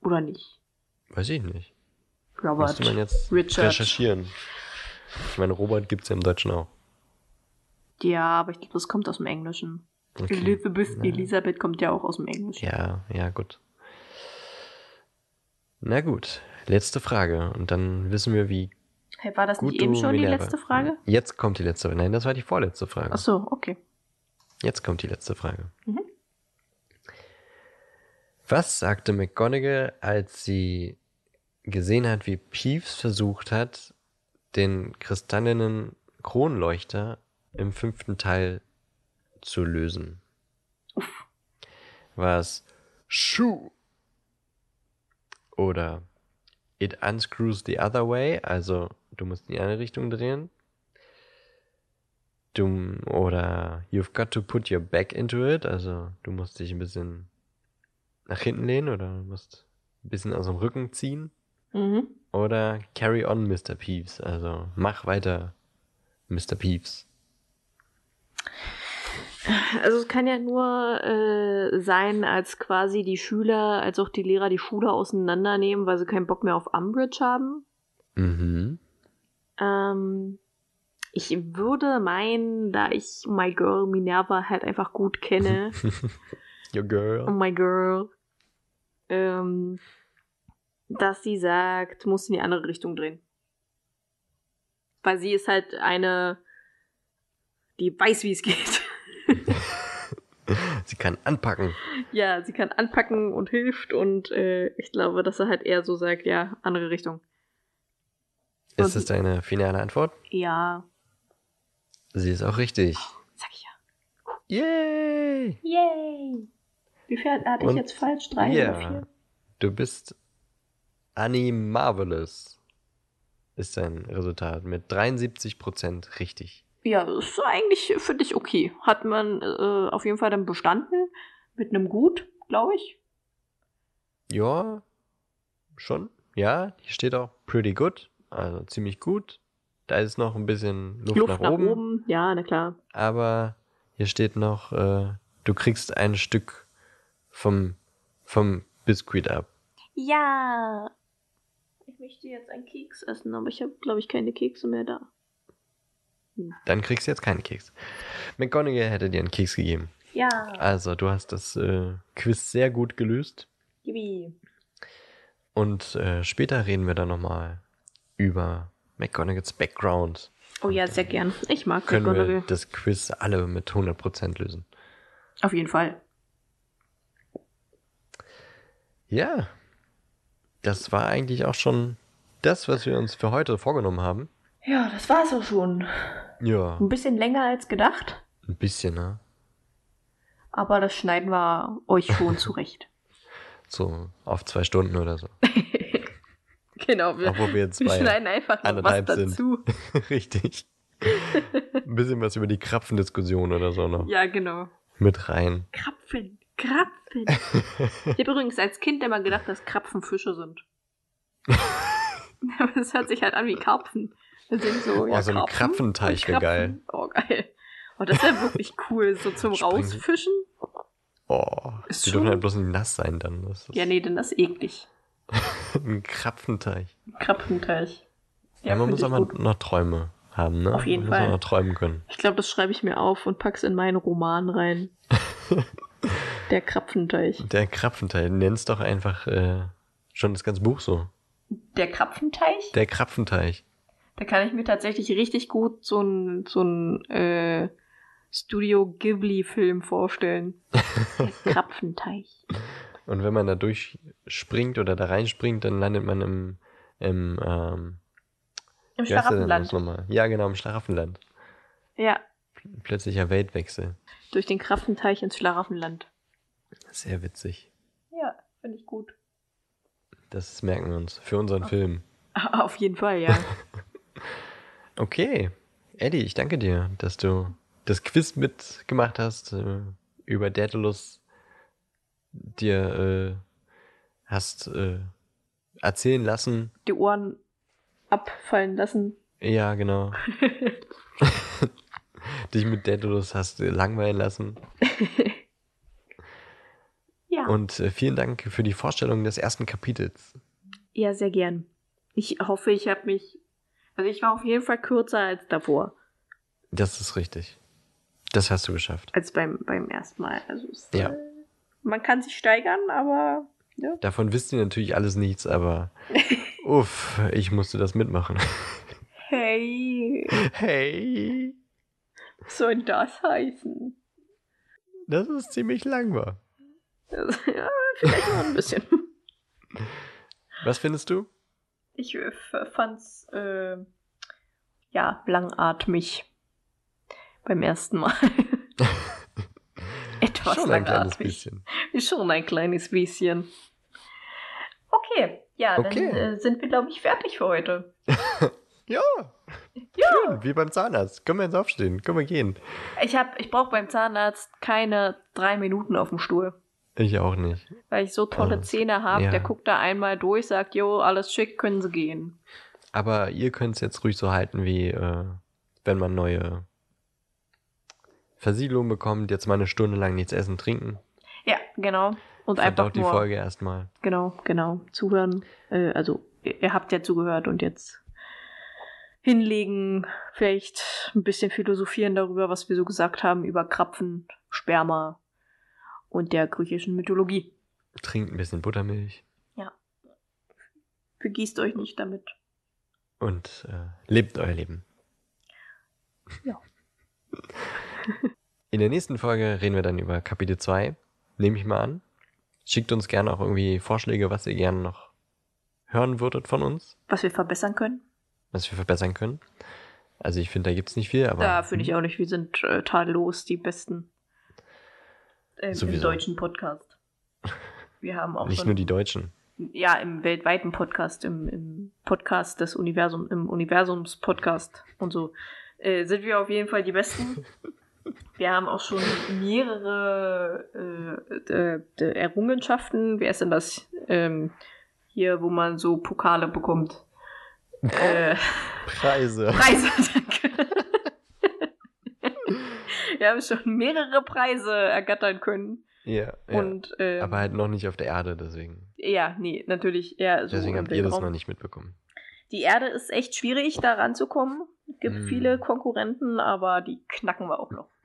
Oder nicht? Weiß ich nicht. Robert. Müsste man jetzt Richard. recherchieren. Ich meine, Robert gibt's ja im Deutschen auch. Ja, aber ich glaube, das kommt aus dem Englischen. Okay. Elizabeth. Elisabeth kommt ja auch aus dem Englischen. Ja, ja, gut. Na gut, letzte Frage. Und dann wissen wir, wie Hey, war das nicht eben schon die Minerva- letzte Frage? Jetzt kommt die letzte. Nein, das war die vorletzte Frage. Ach so, okay. Jetzt kommt die letzte Frage. Mhm. Was sagte McGonagall, als sie gesehen hat, wie Peeves versucht hat, den kristallenen Kronleuchter im fünften Teil zu lösen? Uff. Es Schuh? Oder It unscrews the other way, also du musst in die andere Richtung drehen. du oder you've got to put your back into it, also du musst dich ein bisschen nach hinten lehnen oder musst ein bisschen aus dem Rücken ziehen. Mhm. Oder carry on, Mr. Peeves, also mach weiter, Mr. Peeves. Also es kann ja nur äh, sein, als quasi die Schüler, als auch die Lehrer die Schule auseinandernehmen, weil sie keinen Bock mehr auf Umbridge haben. Mhm. Ähm, ich würde meinen, da ich My Girl Minerva halt einfach gut kenne, (laughs) Your girl. My Girl, ähm, dass sie sagt, muss in die andere Richtung drehen. Weil sie ist halt eine, die weiß, wie es geht. (laughs) Sie kann anpacken. ja, sie kann anpacken und hilft und äh, ich glaube, dass er halt eher so sagt, ja, andere Richtung. Ist das deine finale Antwort? Ja, Sie ist auch richtig. sag ich ja. Yay! Yay! Wie viel hatte ich Und- jetzt falsch? Drei oder Ja. vier? Du bist Annie Marvelous. Ist dein Resultat mit 73% richtig. Ja, das ist eigentlich für dich okay. Hat man äh, auf jeden Fall dann bestanden. Mit einem Gut, glaube ich. Ja, schon. Ja, hier steht auch pretty good. Also ziemlich gut. Da ist noch ein bisschen Luft, Luft nach, nach, oben, oben. Ja, na klar. Aber hier steht noch, äh, du kriegst ein Stück vom, vom Biskuit ab. Ja. Ich möchte jetzt einen Keks essen, aber ich habe, glaube ich, keine Kekse mehr da. Dann kriegst du jetzt keinen Keks. McGonagall hätte dir einen Keks gegeben. Ja. Also, du hast das äh, Quiz sehr gut gelöst. Yippie. Und äh, später reden wir dann nochmal über McGonagalls Background. Oh ja, sehr gern. Ich mag Können wir McGonagall. das Quiz alle mit 100% lösen. Auf jeden Fall. Ja, das war eigentlich auch schon das, was wir uns für heute vorgenommen haben. Ja, das war's auch schon. Ja, Ein bisschen länger als gedacht, ein bisschen, ne? aber das schneiden wir euch schon (laughs) zurecht. So auf zwei Stunden oder so. (laughs) genau, wir, Obwohl wir jetzt wir schneiden einfach noch was dazu. (laughs) Richtig. Ein bisschen was über die Krapfendiskussion oder so noch Ja, genau. mit rein. Krapfen, Krapfen. ich habe übrigens als Kind immer gedacht, dass Krapfen Fische sind. Aber es hört sich halt an wie Karpfen. Sind so, ja, Oh, so ein Krapfenteich und wär Krapfen. Oh, geil. Oh, das wäre wirklich cool, so zum Springen- Rausfischen. Oh, Ist die schon- dürfen halt bloß nicht nass sein dann. Ist Ja, nee, denn das ist eklig. (laughs) ein Krapfenteich. Krapfenteich. Ja, man find muss aber gut. noch Träume haben, ne? Auf jeden man muss Fall. auch noch träumen können. Ich glaube, das schreibe ich mir auf und pack's in meinen Roman rein. (laughs) Der Krapfenteich. Der Krapfenteich, nenn's doch einfach äh, schon das ganze Buch so. Der Krapfenteich? Der Krapfenteich. Da kann ich mir tatsächlich richtig gut so ein, so ein äh, Studio Ghibli-Film vorstellen. Der (laughs) Krapfenteich. Und wenn man da durchspringt oder da reinspringt, dann landet man im, im ähm, Im Schlaraffenland. Ja, genau, im Schlaraffenland. Ja, Plötzlicher Weltwechsel. durch den Krapfenteich ins Schlaraffenland. Sehr witzig. Ja, finde ich gut. Das merken wir uns für unseren Film. (laughs) Auf jeden Fall, ja. (laughs) Okay. Eddie, ich danke dir, dass du das Quiz mitgemacht hast, äh, über Daedalus dir äh, hast äh, erzählen lassen. Die Ohren abfallen lassen. Ja, genau. (laughs) Dich mit Daedalus hast langweilen lassen. (laughs) Ja. Und äh, vielen Dank für die Vorstellung des ersten Kapitels. Ja, sehr gern. Ich hoffe, ich habe mich. Also ich war auf jeden Fall kürzer als davor. Das ist richtig. Das hast du geschafft. Als beim, beim ersten Mal. Also es, Ja. äh, man kann sich steigern, aber ja. Davon wisst ihr natürlich alles nichts, aber (laughs) uff, ich musste das mitmachen. Hey, Hey, was soll das heißen? das ist ziemlich lang war. (laughs) Ja, vielleicht noch ein bisschen. Was findest du? Ich äh, fand's äh, ja langatmig beim ersten Mal. (laughs) Etwas Schon ein kleines langatmig. bisschen. Schon ein kleines bisschen. Okay, ja, Okay. dann äh, sind wir, glaube ich, fertig für heute. (laughs) Ja, Ja. Schön, wie beim Zahnarzt. Können wir jetzt aufstehen? Können wir gehen? Ich, hab- ich brauche beim Zahnarzt keine drei Minuten auf dem Stuhl. Ich auch nicht. Weil ich so tolle Oh, Zähne habe. ja. Der guckt da einmal durch, sagt, jo, alles schick, können Sie gehen. Aber ihr könnt es jetzt ruhig so halten, wie äh, wenn man neue Versiegelung bekommt, jetzt mal eine Stunde lang nichts essen, trinken. Ja, genau. Und einfach Verdaut die nur, Folge erstmal. genau, genau, zuhören. Äh, also, ihr, ihr habt ja zugehört und jetzt hinlegen, vielleicht ein bisschen philosophieren darüber, was wir so gesagt haben, über Krapfen, Sperma und der griechischen Mythologie. Trinkt ein bisschen Buttermilch Vergießt euch nicht damit. und äh, lebt euer Leben. Ja. (laughs) In der nächsten Folge reden wir dann über Kapitel 2. Nehme ich mal an. Schickt uns gerne auch irgendwie Vorschläge, was ihr gerne noch hören würdet von uns, Was wir verbessern können. was wir verbessern können. Also ich finde, da gibt es nicht viel, aber Da finde ich auch nicht, wir sind äh, tadellos die Besten ähm, im deutschen Podcast. Wir haben auch nicht schon, nur die Deutschen. ja, im weltweiten Podcast, im, im Podcast des Universums, im Universums-Podcast und so, äh, sind wir auf jeden Fall die Besten. (laughs) Wir haben auch schon mehrere äh, äh, äh, Errungenschaften. Wer ist denn das? Ähm, hier, wo man so Pokale bekommt. (laughs) äh, Preise. Preise, (laughs) danke. (laughs) Wir haben schon mehrere Preise ergattern können. Ja, ja. Und ähm, aber halt noch nicht auf der Erde, deswegen. ja, nee, natürlich eher so Deswegen habt ihr das noch nicht mitbekommen. Die Erde ist echt schwierig, da ranzukommen. Es gibt Mm. viele Konkurrenten, aber die knacken wir auch noch. (laughs)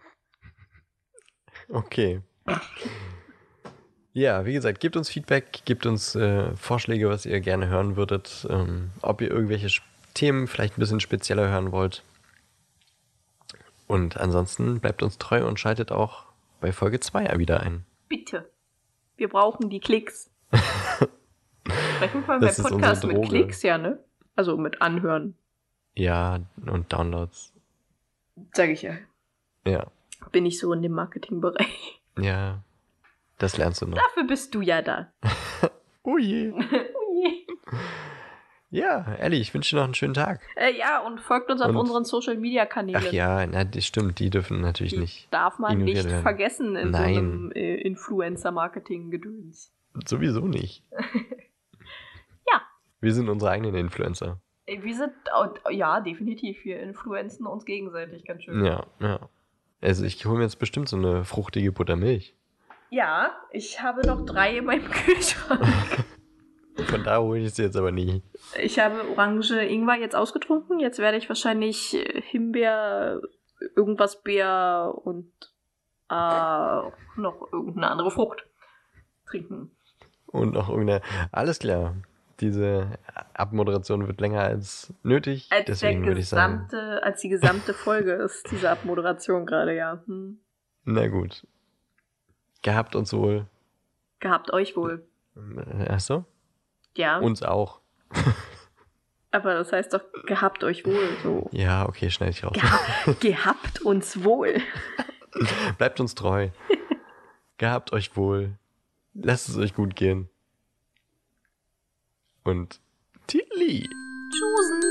Okay. Ja, wie gesagt, gebt uns Feedback, gebt uns äh, Vorschläge, was ihr gerne hören würdet, ähm, ob ihr irgendwelche Themen vielleicht ein bisschen spezieller hören wollt. Und ansonsten bleibt uns treu und schaltet auch bei Folge 2 wieder ein. Bitte. Wir brauchen die Klicks. (laughs) Sprechen wir Das beim ist Podcast unsere mit. Klicks, ja, ne? Also mit Anhören, Ja, und Downloads. sage ich ja. Ja, Bin ich so in dem Marketingbereich. ja, das lernst du noch. Dafür bist du ja da. (laughs) Oh je. (laughs) Ja, Ellie, ich wünsche dir noch einen schönen Tag. Äh, ja, und folgt uns auf Und- unseren Social Media Kanälen. Ach ja, na, das stimmt, die dürfen natürlich Die nicht. darf man nicht werden. vergessen in Nein. so einem äh, Influencer-Marketing-Gedöns. Sowieso nicht. (laughs) Ja. Wir sind unsere eigenen Influencer. Äh, Wir sind, ja, definitiv, wir influenzen uns gegenseitig ganz schön. Ja, ja. Also ich hole mir jetzt bestimmt so eine fruchtige Buttermilch. Ja, ich habe noch drei in meinem (laughs) Kühlschrank. (laughs) Von da hole ich sie jetzt aber nie. Ich habe Orange Ingwer jetzt ausgetrunken. Jetzt werde ich wahrscheinlich äh, Himbeer, irgendwas Beer und äh, noch irgendeine andere Frucht trinken. Und noch irgendeine. Alles klar. Diese Abmoderation wird länger als nötig. Als, Deswegen würde ich sagen. als die gesamte Folge (laughs) ist diese Abmoderation gerade, ja. Hm. Na gut. Gehabt uns wohl. Gehabt euch wohl. Achso? Ja, Uns auch. (laughs) aber das heißt doch, gehabt euch wohl. So. Ja, okay, schneide ich raus. Geha (laughs) gehabt uns wohl. (laughs) Bleibt uns treu. Gehabt euch wohl. Lasst es euch gut gehen. Und Tilly. Tschüssen.